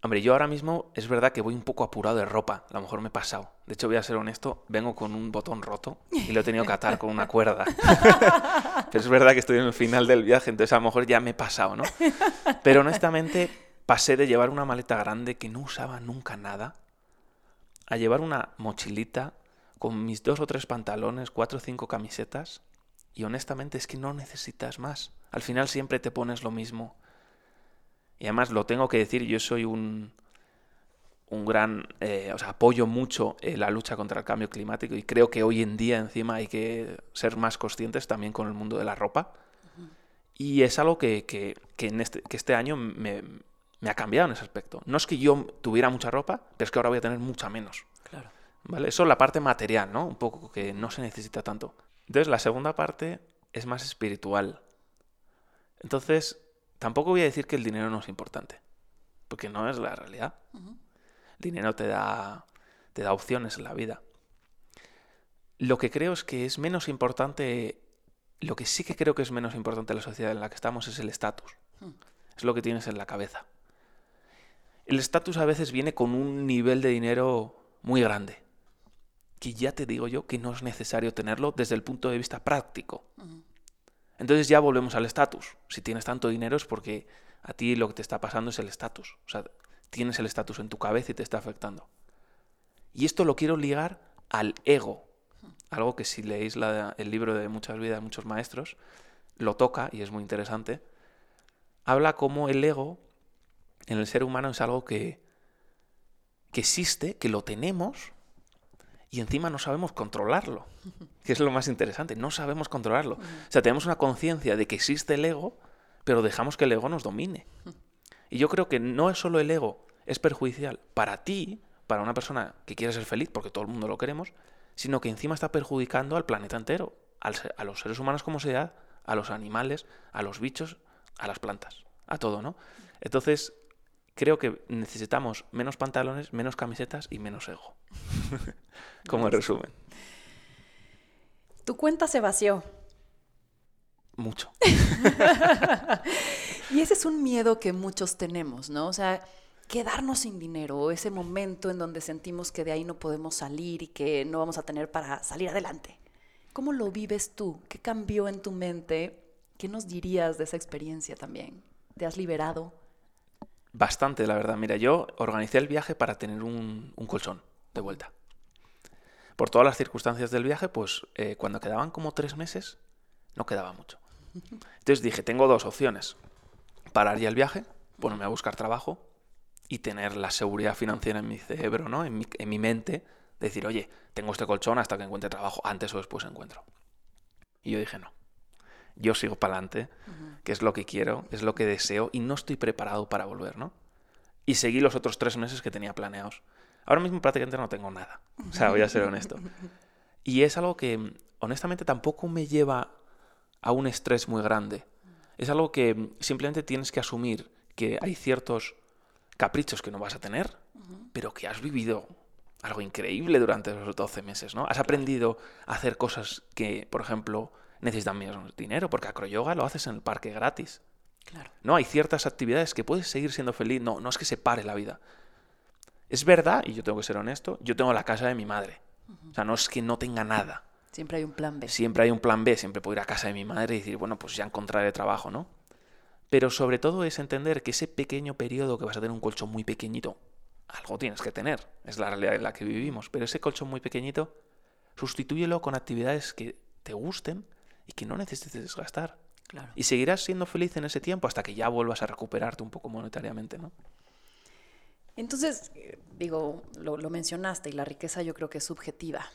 hombre, yo ahora mismo es verdad que voy un poco apurado de ropa. A lo mejor me he pasado. De hecho, voy a ser honesto, vengo con un botón roto y lo he tenido que atar con una cuerda. Pero es verdad que estoy en el final del viaje, entonces a lo mejor ya me he pasado, ¿no? Pero honestamente pasé de llevar una maleta grande que no usaba nunca nada a llevar una mochilita con mis dos o tres pantalones, cuatro o cinco camisetas y honestamente es que no necesitas más. Al final siempre te pones lo mismo. Y además lo tengo que decir, yo soy un, un gran, eh, o sea, apoyo mucho eh, la lucha contra el cambio climático y creo que hoy en día encima hay que ser más conscientes también con el mundo de la ropa. Y es algo que, que, que en este, que este año me, me ha cambiado en ese aspecto. No es que yo tuviera mucha ropa, pero es que ahora voy a tener mucha menos. Claro. ¿Vale? Eso es la parte material, ¿no? Un poco que no se necesita tanto. Entonces, la segunda parte es más espiritual. Entonces, tampoco voy a decir que el dinero no es importante, porque no es la realidad. El dinero te da, te da opciones en la vida. Lo que creo es que es menos importante, lo que sí que creo que es menos importante en la sociedad en la que estamos es el estatus. Es lo que tienes en la cabeza. El estatus a veces viene con un nivel de dinero muy grande, que ya te digo yo que no es necesario tenerlo desde el punto de vista práctico. Entonces ya volvemos al estatus. Si tienes tanto dinero es porque a ti lo que te está pasando es el estatus. O sea, tienes el estatus en tu cabeza y te está afectando. Y esto lo quiero ligar al ego. Algo que si leéis la- el libro de Muchas vidas, muchos maestros, lo toca y es muy interesante. Habla como el ego en el ser humano es algo que, que existe, que lo tenemos y encima no sabemos controlarlo. Que es lo más interesante, no sabemos controlarlo. O sea, tenemos una conciencia de que existe el ego, pero dejamos que el ego nos domine. Y yo creo que no es solo el ego, es perjudicial para ti, para una persona que quiere ser feliz, porque todo el mundo lo queremos, sino que encima está perjudicando al planeta entero, al a los seres humanos como sea, a los animales, a los bichos, a las plantas, a todo, ¿no? Entonces, creo que necesitamos menos pantalones, menos camisetas y menos ego. como resumen. Tu cuenta se vació. Mucho. Y ese es un miedo que muchos tenemos, ¿no? O sea, quedarnos sin dinero, ese momento en donde sentimos que de ahí no podemos salir y que no vamos a tener para salir adelante. ¿Cómo lo vives tú? ¿Qué cambió en tu mente? ¿Qué nos dirías de esa experiencia también? ¿Te has liberado? Bastante, la verdad. Mira, yo organicé el viaje para tener un, colchón de vuelta. Por todas las circunstancias del viaje, pues eh, cuando quedaban como tres meses, no quedaba mucho. Entonces dije, tengo dos opciones. Parar ya el viaje, ponerme a buscar trabajo y tener la seguridad financiera en mi cerebro, ¿no? En mi, en mi mente, decir, oye, tengo este colchón hasta que encuentre trabajo, antes o después encuentro. Y yo dije, no. Yo sigo para adelante, que es lo que quiero, es lo que deseo y no estoy preparado para volver, ¿no? Y seguí los otros tres meses que tenía planeados. Ahora mismo prácticamente no tengo nada. O sea, voy a ser honesto. Y es algo que, honestamente, tampoco me lleva a un estrés muy grande. Es algo que simplemente tienes que asumir que hay ciertos caprichos que no vas a tener, pero que has vivido algo increíble durante esos 12 meses, ¿no? Has aprendido a hacer cosas que, por ejemplo, necesitan menos dinero, porque acroyoga lo haces en el parque gratis. Claro. No, hay ciertas actividades que puedes seguir siendo feliz. No, no es que se pare la vida. Es verdad, y yo tengo que ser honesto, yo tengo la casa de mi madre. O sea, no es que no tenga nada. Siempre hay un plan B. Siempre hay un plan B, siempre puedo ir a casa de mi madre y decir, bueno, pues ya encontraré trabajo, ¿no? Pero sobre todo es entender que ese pequeño periodo que vas a tener un colchón muy pequeñito, algo tienes que tener, es la realidad en la que vivimos, pero ese colchón muy pequeñito, sustitúyelo con actividades que te gusten y que no necesites desgastar. Claro. Y seguirás siendo feliz en ese tiempo hasta que ya vuelvas a recuperarte un poco monetariamente, ¿no? Entonces, eh, digo, lo, lo mencionaste y la riqueza yo creo que es subjetiva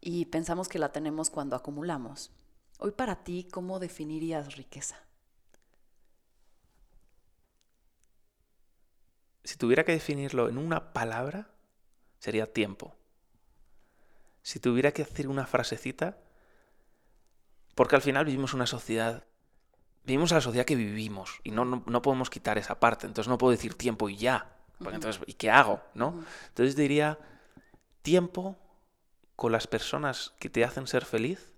y pensamos que la tenemos cuando acumulamos. Hoy para ti, ¿cómo definirías riqueza? Si tuviera que definirlo en una palabra, sería tiempo. Si tuviera que decir una frasecita, porque al final vivimos una sociedad, vivimos la sociedad que vivimos y no, no, no podemos quitar esa parte. Entonces no puedo decir tiempo y ya. Porque entonces, ¿y qué hago? ¿no? Entonces diría tiempo con las personas que te hacen ser feliz,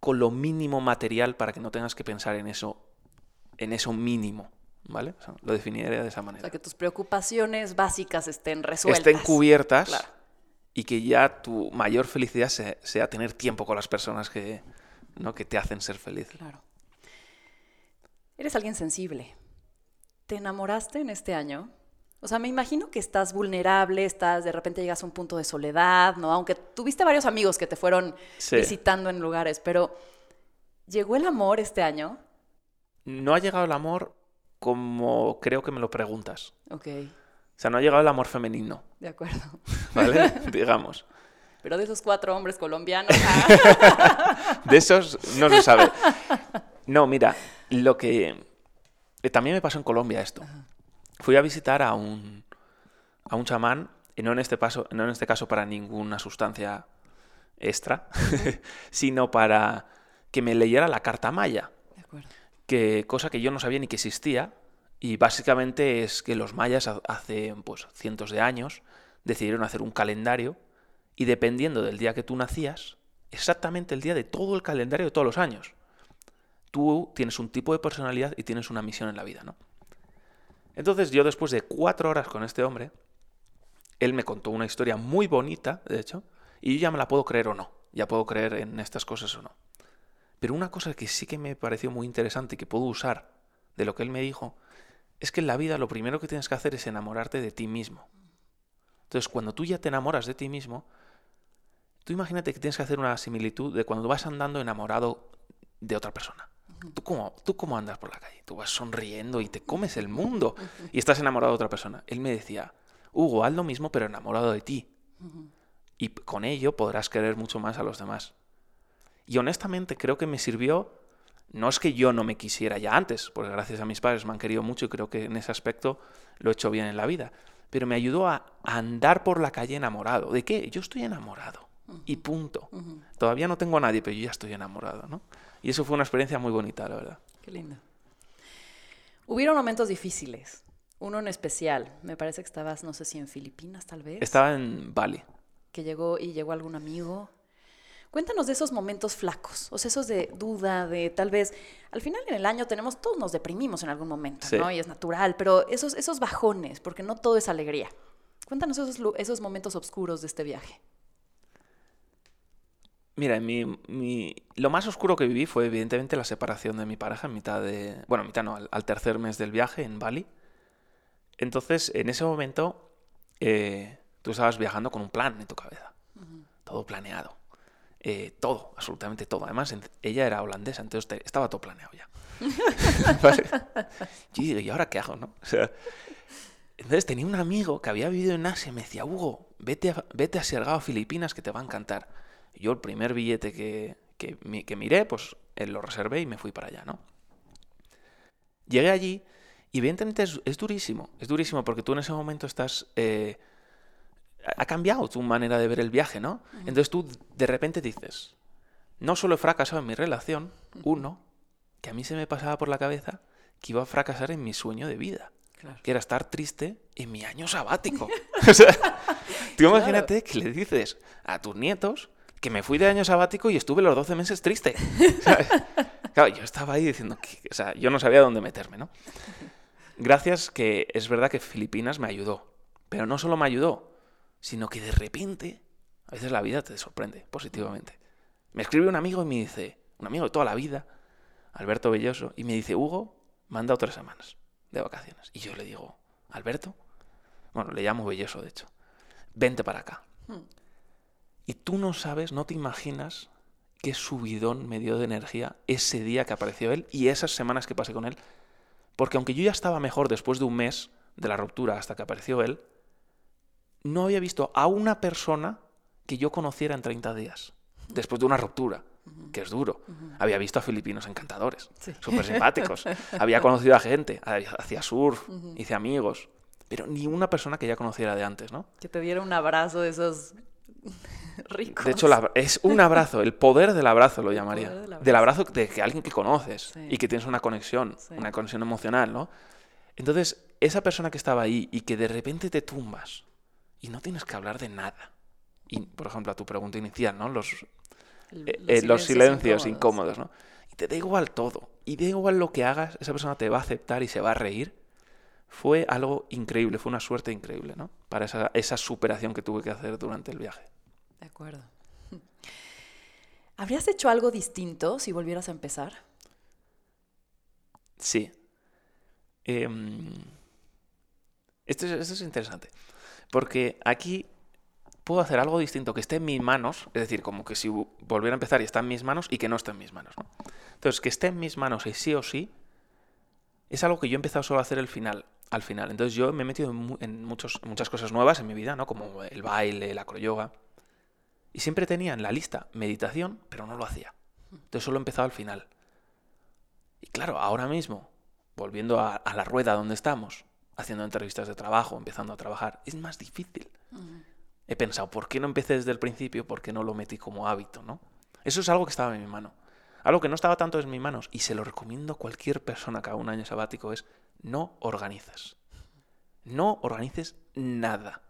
con lo mínimo material para que no tengas que pensar en eso, en eso mínimo. ¿Vale? O sea, lo definiría de esa O manera. sea, que tus preocupaciones básicas estén resueltas. Estén cubiertas Claro. y que ya tu mayor felicidad sea, sea tener tiempo con las personas que, ¿no? que te hacen ser feliz. Claro. Eres alguien sensible. ¿Te enamoraste en este año? O sea, me imagino que estás vulnerable, estás, de repente llegas a un punto de soledad, ¿no? Aunque tuviste varios amigos que te fueron Sí. visitando en lugares, pero ¿llegó el amor este año? No ha llegado el amor como creo que me lo preguntas. Ok, O sea, no ha llegado el amor femenino, de acuerdo. ¿vale? Digamos. Pero de esos cuatro hombres colombianos, ah, De esos no se sabe. No, mira, lo que... eh, También me pasó en Colombia esto. Fui a visitar a un, a un chamán, y no en, este paso, no en este caso para ninguna sustancia extra, sino para que me leyera la carta maya, de acuerdo. que, cosa que yo no sabía ni que existía. Y básicamente es que los mayas ha- hace pues, cientos de años decidieron hacer un calendario y dependiendo del día que tú nacías, exactamente el día de todo el calendario de todos los años. Tú tienes un tipo de personalidad y tienes una misión en la vida, ¿no? Entonces yo después de cuatro horas con este hombre, él me contó una historia muy bonita, de hecho, y yo ya me la puedo creer o no, ya puedo creer en estas cosas o no. Pero una cosa que sí que me pareció muy interesante y que puedo usar de lo que él me dijo, es que en la vida lo primero que tienes que hacer es enamorarte de ti mismo. Entonces, cuando tú ya te enamoras de ti mismo, tú imagínate que tienes que hacer una similitud de cuando vas andando enamorado de otra persona. ¿Tú cómo, ¿Tú cómo andas por la calle? Tú vas sonriendo y te comes el mundo y estás enamorado de otra persona. Él me decía, Hugo, haz lo mismo pero enamorado de ti. Y con ello podrás querer mucho más a los demás. Y honestamente creo que me sirvió, no es que yo no me quisiera ya antes, porque gracias a mis padres me han querido mucho y creo que en ese aspecto lo he hecho bien en la vida, pero me ayudó a andar por la calle enamorado. ¿De qué? Yo estoy enamorado. Y punto. Todavía no tengo a nadie, pero yo ya estoy enamorado, ¿no? Y eso fue una experiencia muy bonita, la verdad. Qué lindo. Hubieron momentos difíciles. Uno en especial. Me parece que estabas, no sé si en Filipinas tal vez. Estaba en Bali. Que llegó y llegó algún amigo. Cuéntanos de esos momentos flacos, o sea, esos de duda, de tal vez, al final en el año tenemos, todos nos deprimimos en algún momento, Sí. ¿no? Y es natural, pero esos, esos bajones, porque no todo es alegría. Cuéntanos esos, esos momentos oscuros de este viaje. Mira, mi, mi- lo más oscuro que viví fue evidentemente la separación de mi pareja en mitad de... Bueno, en mitad no, al, al tercer mes del viaje en Bali. Entonces, en ese momento, eh, tú estabas viajando con un plan en tu cabeza. Todo planeado. Eh, todo, absolutamente todo. Además, ella era holandesa, entonces te- estaba todo planeado ya. Vale. Yo digo, ¿y ahora qué hago, no? O sea, entonces tenía un amigo que había vivido en Asia y me decía, Hugo, vete a, vete a Siargao, Filipinas, que te va a encantar. Yo el primer billete que, que, mi- que miré, pues él lo reservé y me fui para allá, ¿no? Llegué allí y evidentemente es, es durísimo, es durísimo porque tú en ese momento estás... eh, ha ha cambiado tu manera de ver el viaje, ¿no? Entonces tú de repente dices, no solo he fracasado en mi relación, uno, que a mí se me pasaba por la cabeza que iba a fracasar en mi sueño de vida. que era estar triste en mi año sabático. o sea, tú imagínate que le dices a tus nietos que me fui de año sabático y estuve los 12 meses triste. Yo estaba ahí diciendo que, o sea, yo no sabía dónde meterme, ¿no? Gracias que es verdad que Filipinas me ayudó, pero no solo me ayudó, sino que de repente, a veces la vida te sorprende positivamente. Me escribe un amigo y me dice, un amigo de toda la vida, Alberto Belloso, y me dice, Hugo, manda otras semanas de vacaciones. Y yo le digo, Alberto, bueno, le llamo Belloso de hecho, vente para acá. Hmm. Y tú no sabes, no te imaginas qué subidón me dio de energía ese día que apareció él y esas semanas que pasé con él. Porque aunque yo ya estaba mejor después de un mes de la ruptura hasta que apareció él, no había visto a una persona que yo conociera en 30 días, después de una ruptura, que es duro. Había visto a filipinos encantadores, súper simpáticos. había conocido a gente, hacía surf, hice amigos, pero ni una persona que ya conociera de antes, ¿no? Que te diera un abrazo de esos de hecho, es un abrazo, el poder del abrazo lo llamaría. Del abrazo. de que alguien que conoces y que tienes una conexión, una conexión emocional, ¿no? Entonces, esa persona que estaba ahí y que de repente te tumbas y no tienes que hablar de nada. Y, por ejemplo, a tu pregunta inicial, ¿no? Los, eh, eh, los, silencios, incómodos, ¿no? Y te da igual todo. Y da igual lo que hagas, esa persona te va a aceptar y se va a reír. Fue algo increíble, fue una suerte increíble, ¿no? Para esa, esa superación que tuve que hacer durante el viaje. De acuerdo. ¿Habrías hecho algo distinto si volvieras a empezar? Sí. Em, esto, es, interesante. Porque aquí puedo hacer algo distinto que esté en mis manos, es decir, como que si volviera a empezar y está en mis manos y que no esté en mis manos. Entonces, que esté en mis manos y sí o sí, es algo que yo he empezado solo a hacer el final, al final. Entonces yo me he metido en, muchos, muchas cosas nuevas en mi vida, ¿no? Como el baile, la acroyoga. Y siempre tenía en la lista meditación, pero no lo hacía. Entonces solo empezaba al final. Y claro, ahora mismo, volviendo a, la rueda donde estamos, haciendo entrevistas de trabajo, empezando a trabajar, es más difícil. He pensado, ¿por qué no empecé desde el principio? ¿Por qué no lo metí como hábito? ¿no? Eso es algo que estaba en mi mano. Algo que no estaba tanto en mis manos, y se lo recomiendo a cualquier persona que haga un año sabático, es no organizas. No organices nada.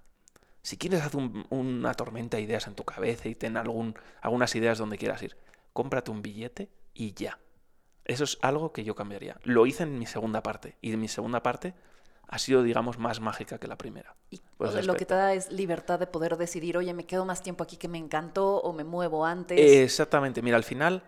Si quieres hacer una tormenta de ideas en tu cabeza y ten algún, algunas ideas donde quieras ir, cómprate un billete y ya. Eso es algo que yo cambiaría. Lo hice en mi segunda parte y en mi segunda parte ha sido, digamos, más mágica que la primera. Y lo que te da es libertad de poder decidir, oye, me quedo más tiempo aquí que me encantó o me muevo antes. Exactamente. Mira, al final,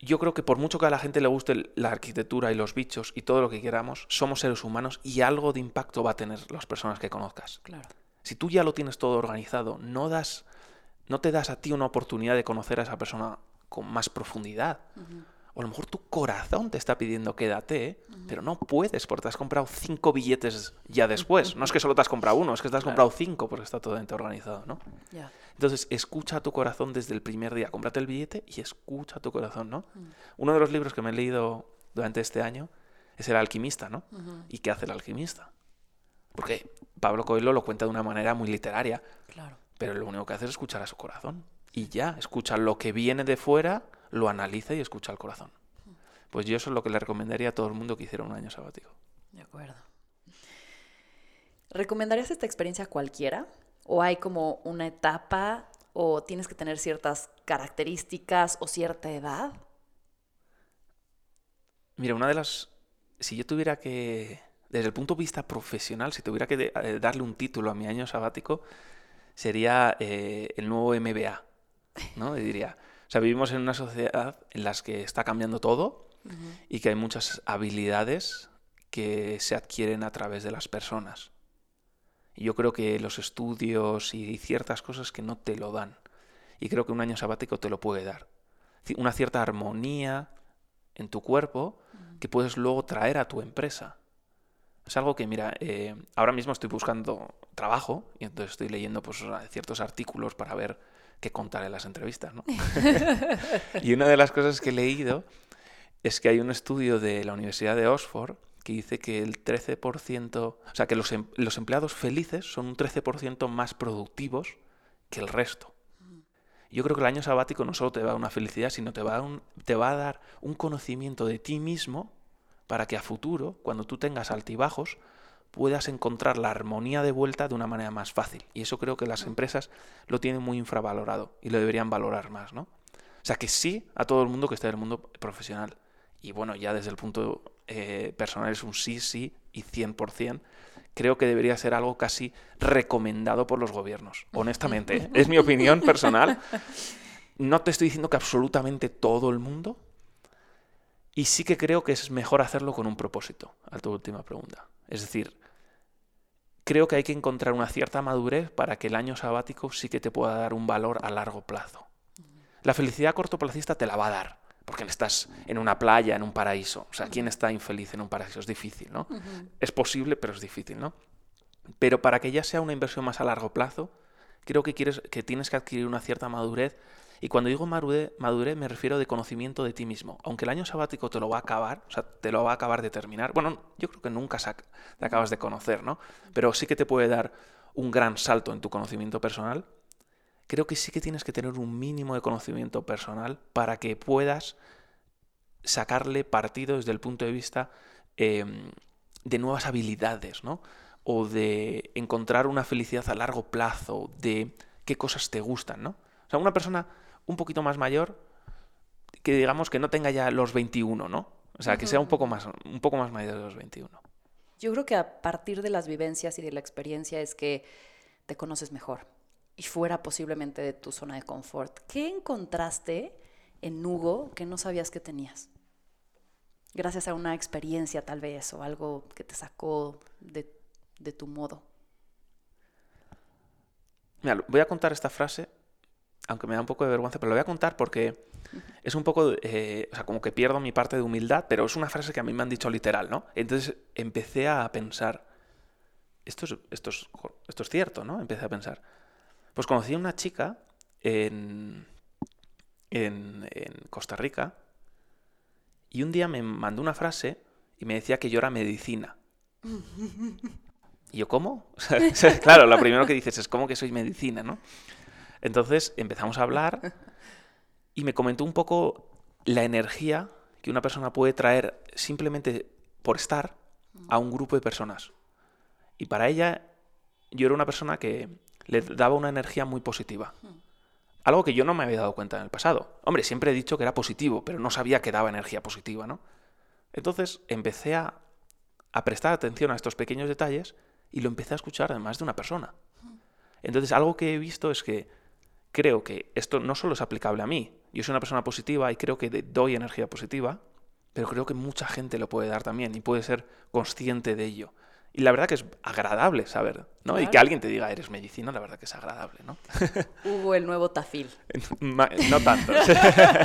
yo creo que por mucho que a la gente le guste la arquitectura y los bichos y todo lo que queramos, somos seres humanos y algo de impacto va a tener las personas que conozcas. Claro. Si tú ya lo tienes todo organizado, no, das, no te das a ti una oportunidad de conocer a esa persona con más profundidad. O a lo mejor tu corazón te está pidiendo quédate, pero no puedes porque te has comprado cinco billetes ya después. No es que solo te has comprado uno, es que te has comprado cinco porque está todo organizado, ¿no? Entonces, escucha a tu corazón desde el primer día. Cómprate el billete y escucha a tu corazón, ¿no? Uno de los libros que me he leído durante este año es El alquimista, ¿no? ¿Y qué hace el alquimista? Porque Pablo Coelho lo cuenta de una manera muy literaria. Claro. Pero lo único que hace es escuchar a su corazón. Y ya, escucha lo que viene de fuera, lo analiza y escucha al corazón. Pues yo eso es lo que le recomendaría a todo el mundo que hiciera un año sabático. De acuerdo. ¿Recomendarías esta experiencia a cualquiera? ¿O hay como una etapa o tienes que tener ciertas características o cierta edad? Mira, una de las... Si yo tuviera que desde el punto de vista profesional, si tuviera que eh, darle un título a mi año sabático, sería eh, el nuevo MBA, ¿no? diría, o sea, vivimos en una sociedad en la que está cambiando todo y que hay muchas habilidades que se adquieren a través de las personas. Y yo creo que los estudios y ciertas cosas que no te lo dan. Y creo que un año sabático te lo puede dar. Una cierta armonía en tu cuerpo que puedes luego traer a tu empresa. Es algo que, mira, eh, ahora mismo estoy buscando trabajo y entonces estoy leyendo pues, ciertos artículos para ver qué contar en las entrevistas. ¿no? y una de las cosas que he leído es que hay un estudio de la Universidad de Oxford que dice que el 13%, o sea, que los, em, los empleados felices son un 13% más productivos que el resto. Yo creo que el año sabático no solo te va a dar una felicidad, sino te va a, te va a dar un conocimiento de ti mismo para que a futuro, cuando tú tengas altibajos, puedas encontrar la armonía de vuelta de una manera más fácil. Y eso creo que las empresas lo tienen muy infravalorado y lo deberían valorar más, ¿no? O sea que sí a todo el mundo que esté en el mundo profesional. Y bueno, ya desde el punto eh, personal es un sí, sí y 100%. Creo que debería ser algo casi recomendado por los gobiernos, honestamente. ¿eh? es mi opinión personal. No te estoy diciendo que absolutamente todo el mundo, y sí que creo que es mejor hacerlo con un propósito, a tu última pregunta. Es decir, creo que hay que encontrar una cierta madurez para que el año sabático sí que te pueda dar un valor a largo plazo. La felicidad cortoplacista te la va a dar, porque estás en una playa, en un paraíso. O sea, ¿quién está infeliz en un paraíso? Es difícil, ¿no? Es posible, pero es difícil, ¿no? Pero para que ya sea una inversión más a largo plazo, creo que, quieres, que tienes que adquirir una cierta madurez y cuando digo madurez, me refiero de conocimiento de ti mismo. Aunque el año sabático te lo va a acabar, o sea, te lo va a acabar de terminar. Bueno, yo creo que nunca te acabas de conocer, ¿no? Pero sí que te puede dar un gran salto en tu conocimiento personal. Creo que sí que tienes que tener un mínimo de conocimiento personal para que puedas sacarle partido desde el punto de vista em, de nuevas habilidades, ¿no? O de encontrar una felicidad a largo plazo, de qué cosas te gustan, ¿no? O sea, una persona un poquito más mayor, que digamos que no tenga ya los 21, ¿no? O sea, que sea un poco más, un poco más mayor de los 21. Yo creo que a partir de las vivencias y de la experiencia es que te conoces mejor y fuera posiblemente de tu zona de confort. ¿Qué encontraste en Hugo que no sabías que tenías? Gracias a una experiencia tal vez o algo que te sacó de, de tu modo. Mira, voy a contar esta frase aunque me da un poco de vergüenza, pero lo voy a contar porque es un poco, eh, o sea, como que pierdo mi parte de humildad, pero es una frase que a mí me han dicho literal, ¿no? Entonces empecé a pensar, esto es, esto es, esto es cierto, ¿no? Empecé a pensar. Pues conocí a una chica en, en, en Costa Rica y un día me mandó una frase y me decía que yo era medicina. Y yo, ¿cómo? claro, lo primero que dices es, ¿cómo que soy medicina, no? Entonces empezamos a hablar y me comentó un poco la energía que una persona puede traer simplemente por estar a un grupo de personas. Y para ella yo era una persona que le daba una energía muy positiva. Algo que yo no me había dado cuenta en el pasado. Hombre, siempre he dicho que era positivo, pero no sabía que daba energía positiva, ¿no? Entonces empecé a, prestar atención a estos pequeños detalles y lo empecé a escuchar además de una persona. Entonces algo que he visto es que creo que esto no solo es aplicable a mí, yo soy una persona positiva y creo que doy energía positiva, pero creo que mucha gente lo puede dar también y puede ser consciente de ello. Y la verdad que es agradable saber, ¿no? Y que alguien te diga, eres medicina, la verdad que es agradable, ¿no? Hubo el nuevo tafil. no tanto.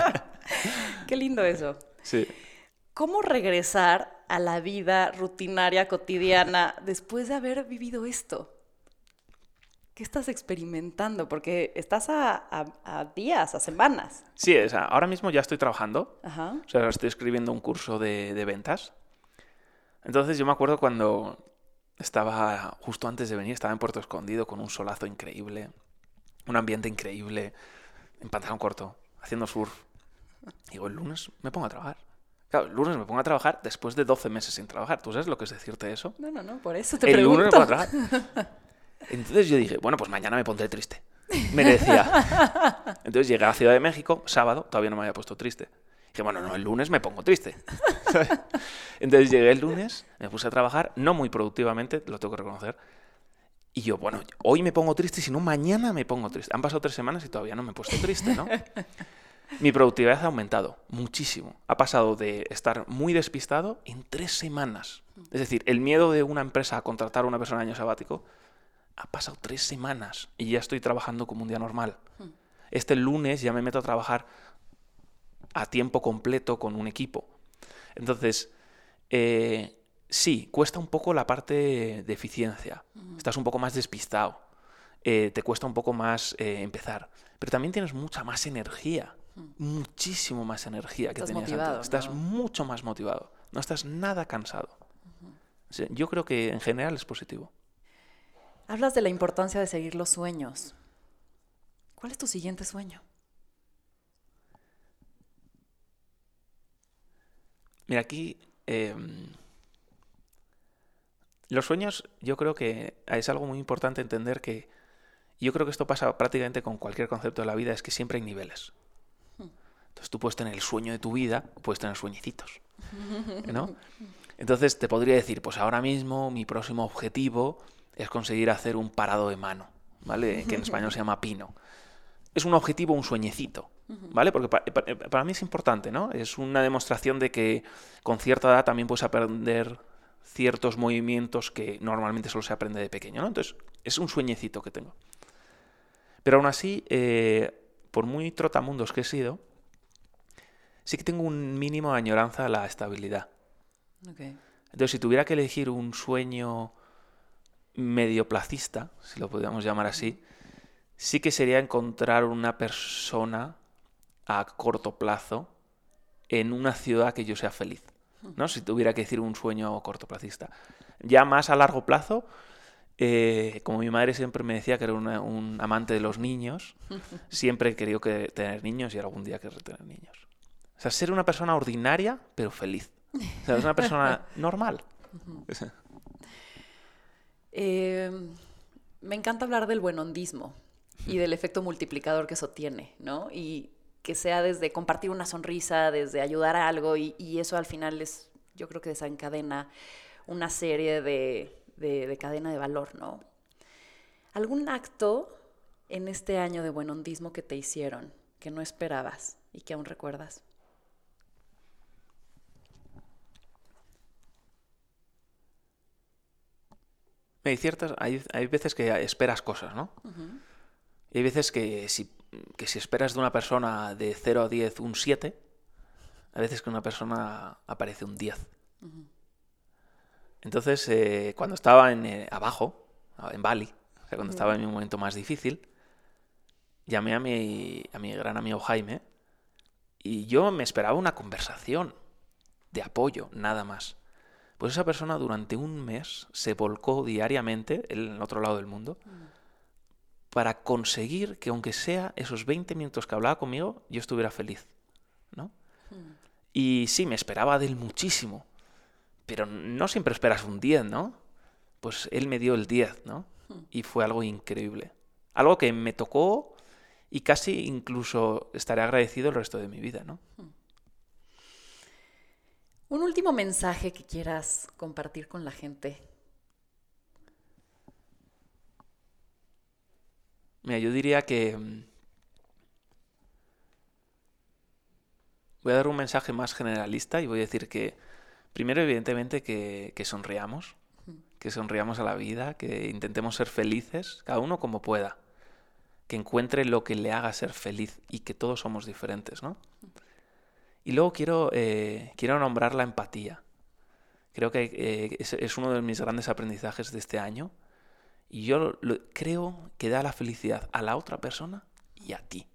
Qué lindo eso. Sí. ¿Cómo regresar a la vida rutinaria, cotidiana, después de haber vivido esto? ¿Qué estás experimentando? Porque estás a, días, a semanas. Sí, o sea, ahora mismo ya estoy trabajando. Ajá. O sea, estoy escribiendo un curso de, de ventas. Entonces yo me acuerdo cuando estaba, justo antes de venir, estaba en Puerto Escondido con un solazo increíble, un ambiente increíble, en pantalón corto, haciendo surf. Y digo, el lunes me pongo a trabajar. Claro, el lunes me pongo a trabajar después de 12 meses sin trabajar. ¿Tú sabes lo que es decirte eso? No, no, no, por eso te el lunes me pongo a trabajar. Entonces yo dije, bueno, pues mañana me pondré triste. Me decía. Entonces llegué a la Ciudad de México, sábado, todavía no me había puesto triste. Dije, bueno, no, el lunes me pongo triste. Entonces llegué el lunes, me puse a trabajar, no muy productivamente, lo tengo que reconocer. Y yo, bueno, hoy me pongo triste, si no, mañana me pongo triste. Han pasado tres semanas y todavía no me he puesto triste, ¿no? Mi productividad ha aumentado muchísimo. Ha pasado de estar muy despistado en tres semanas. Es decir, el miedo de una empresa a contratar a una persona en año sabático ha pasado tres semanas y ya estoy trabajando como un día normal. Este lunes ya me meto a trabajar a tiempo completo con un equipo. Entonces, eh, sí, cuesta un poco la parte de eficiencia. Estás un poco más despistado. Eh, te cuesta un poco más eh, empezar. Pero también tienes mucha más energía. Muchísimo más energía que tenías antes. Estás mucho más motivado. No estás nada cansado. yo creo que en general es positivo. Hablas de la importancia de seguir los sueños. ¿Cuál es tu siguiente sueño? Mira, aquí em, Los sueños, yo creo que es algo muy importante entender que yo creo que esto pasa prácticamente con cualquier concepto de la vida, es que siempre hay niveles. Entonces tú puedes tener el sueño de tu vida, puedes tener sueñecitos, ¿no? Entonces te podría decir, pues ahora mismo mi próximo objetivo es conseguir hacer un parado de mano, ¿vale? Que en español se llama pino. Es un objetivo, un sueñecito, ¿vale? Porque para, mí es importante, ¿no? Es una demostración de que con cierta edad también puedes aprender ciertos movimientos que normalmente solo se aprende de pequeño, ¿no? Entonces, es un sueñecito que tengo. Pero aún así, eh, por muy trotamundos que he sido, sí que tengo un mínimo de añoranza a la estabilidad. Entonces, si tuviera que elegir un sueño medio placista, si lo podríamos llamar así, sí que sería encontrar una persona a corto plazo en una ciudad que yo sea feliz. ¿no? Si tuviera que decir un sueño cortoplacista. Ya más a largo plazo, eh, como mi madre siempre me decía que era un amante de los niños, siempre he querido que, tener niños y algún día querré tener niños. O sea, ser una persona ordinaria, pero feliz. O sea, es una persona normal. Em, me encanta hablar del buenondismo y del efecto multiplicador que eso tiene, ¿no? Y que sea desde compartir una sonrisa, desde ayudar a algo, y, eso al final es, yo creo que desencadena una serie de, de, cadena de valor, ¿no? ¿Algún acto en este año de buenondismo que te hicieron, que no esperabas y que aún recuerdas? Hay ciertas, hay, hay veces que esperas cosas, ¿no? Y hay veces que si que si esperas de una persona de 0 a 10 un 7, a veces que una persona aparece un 10. Entonces, eh, cuando estaba en, eh, abajo, en Bali, o sea, cuando estaba en mi momento más difícil, llamé a mi, a mi gran amigo Jaime y yo me esperaba una conversación de apoyo, nada más. Pues esa persona durante un mes se volcó diariamente, en el otro lado del mundo, para conseguir que aunque sea esos 20 minutos que hablaba conmigo, yo estuviera feliz, ¿no? Hmm. Y sí, me esperaba de él muchísimo, pero no siempre esperas un 10, ¿no? Pues él me dio el 10, ¿no? Hmm. Y fue algo increíble. Algo que me tocó y casi incluso estaré agradecido el resto de mi vida, ¿no? Un último mensaje que quieras compartir con la gente. Mira, yo diría que... Mm, voy a dar un mensaje más generalista y voy a decir que, primero, evidentemente, que, que sonriamos, que sonriamos a la vida, que intentemos ser felices, cada uno como pueda, que encuentre lo que le haga ser feliz y que todos somos diferentes, ¿no? Y luego quiero, eh, quiero nombrar la empatía. Creo que eh, es, uno de mis grandes aprendizajes de este año y yo creo que da la felicidad a la otra persona y a ti.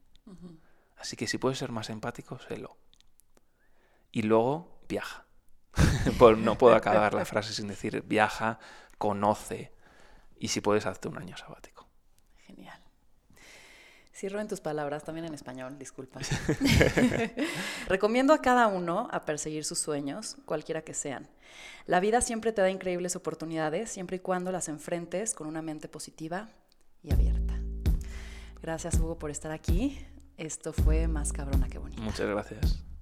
Así que si puedes ser más empático, sélo. Y luego viaja. pues no puedo acabar la frase sin decir viaja, conoce y si puedes hazte un año sabático. Genial. Cierro en tus palabras, también en español, disculpa. Recomiendo a cada uno a perseguir sus sueños, cualquiera que sean. La vida siempre te da increíbles oportunidades, siempre y cuando las enfrentes con una mente positiva y abierta. Gracias, Hugo, por estar aquí. Esto fue más cabrona que bonita. Muchas gracias.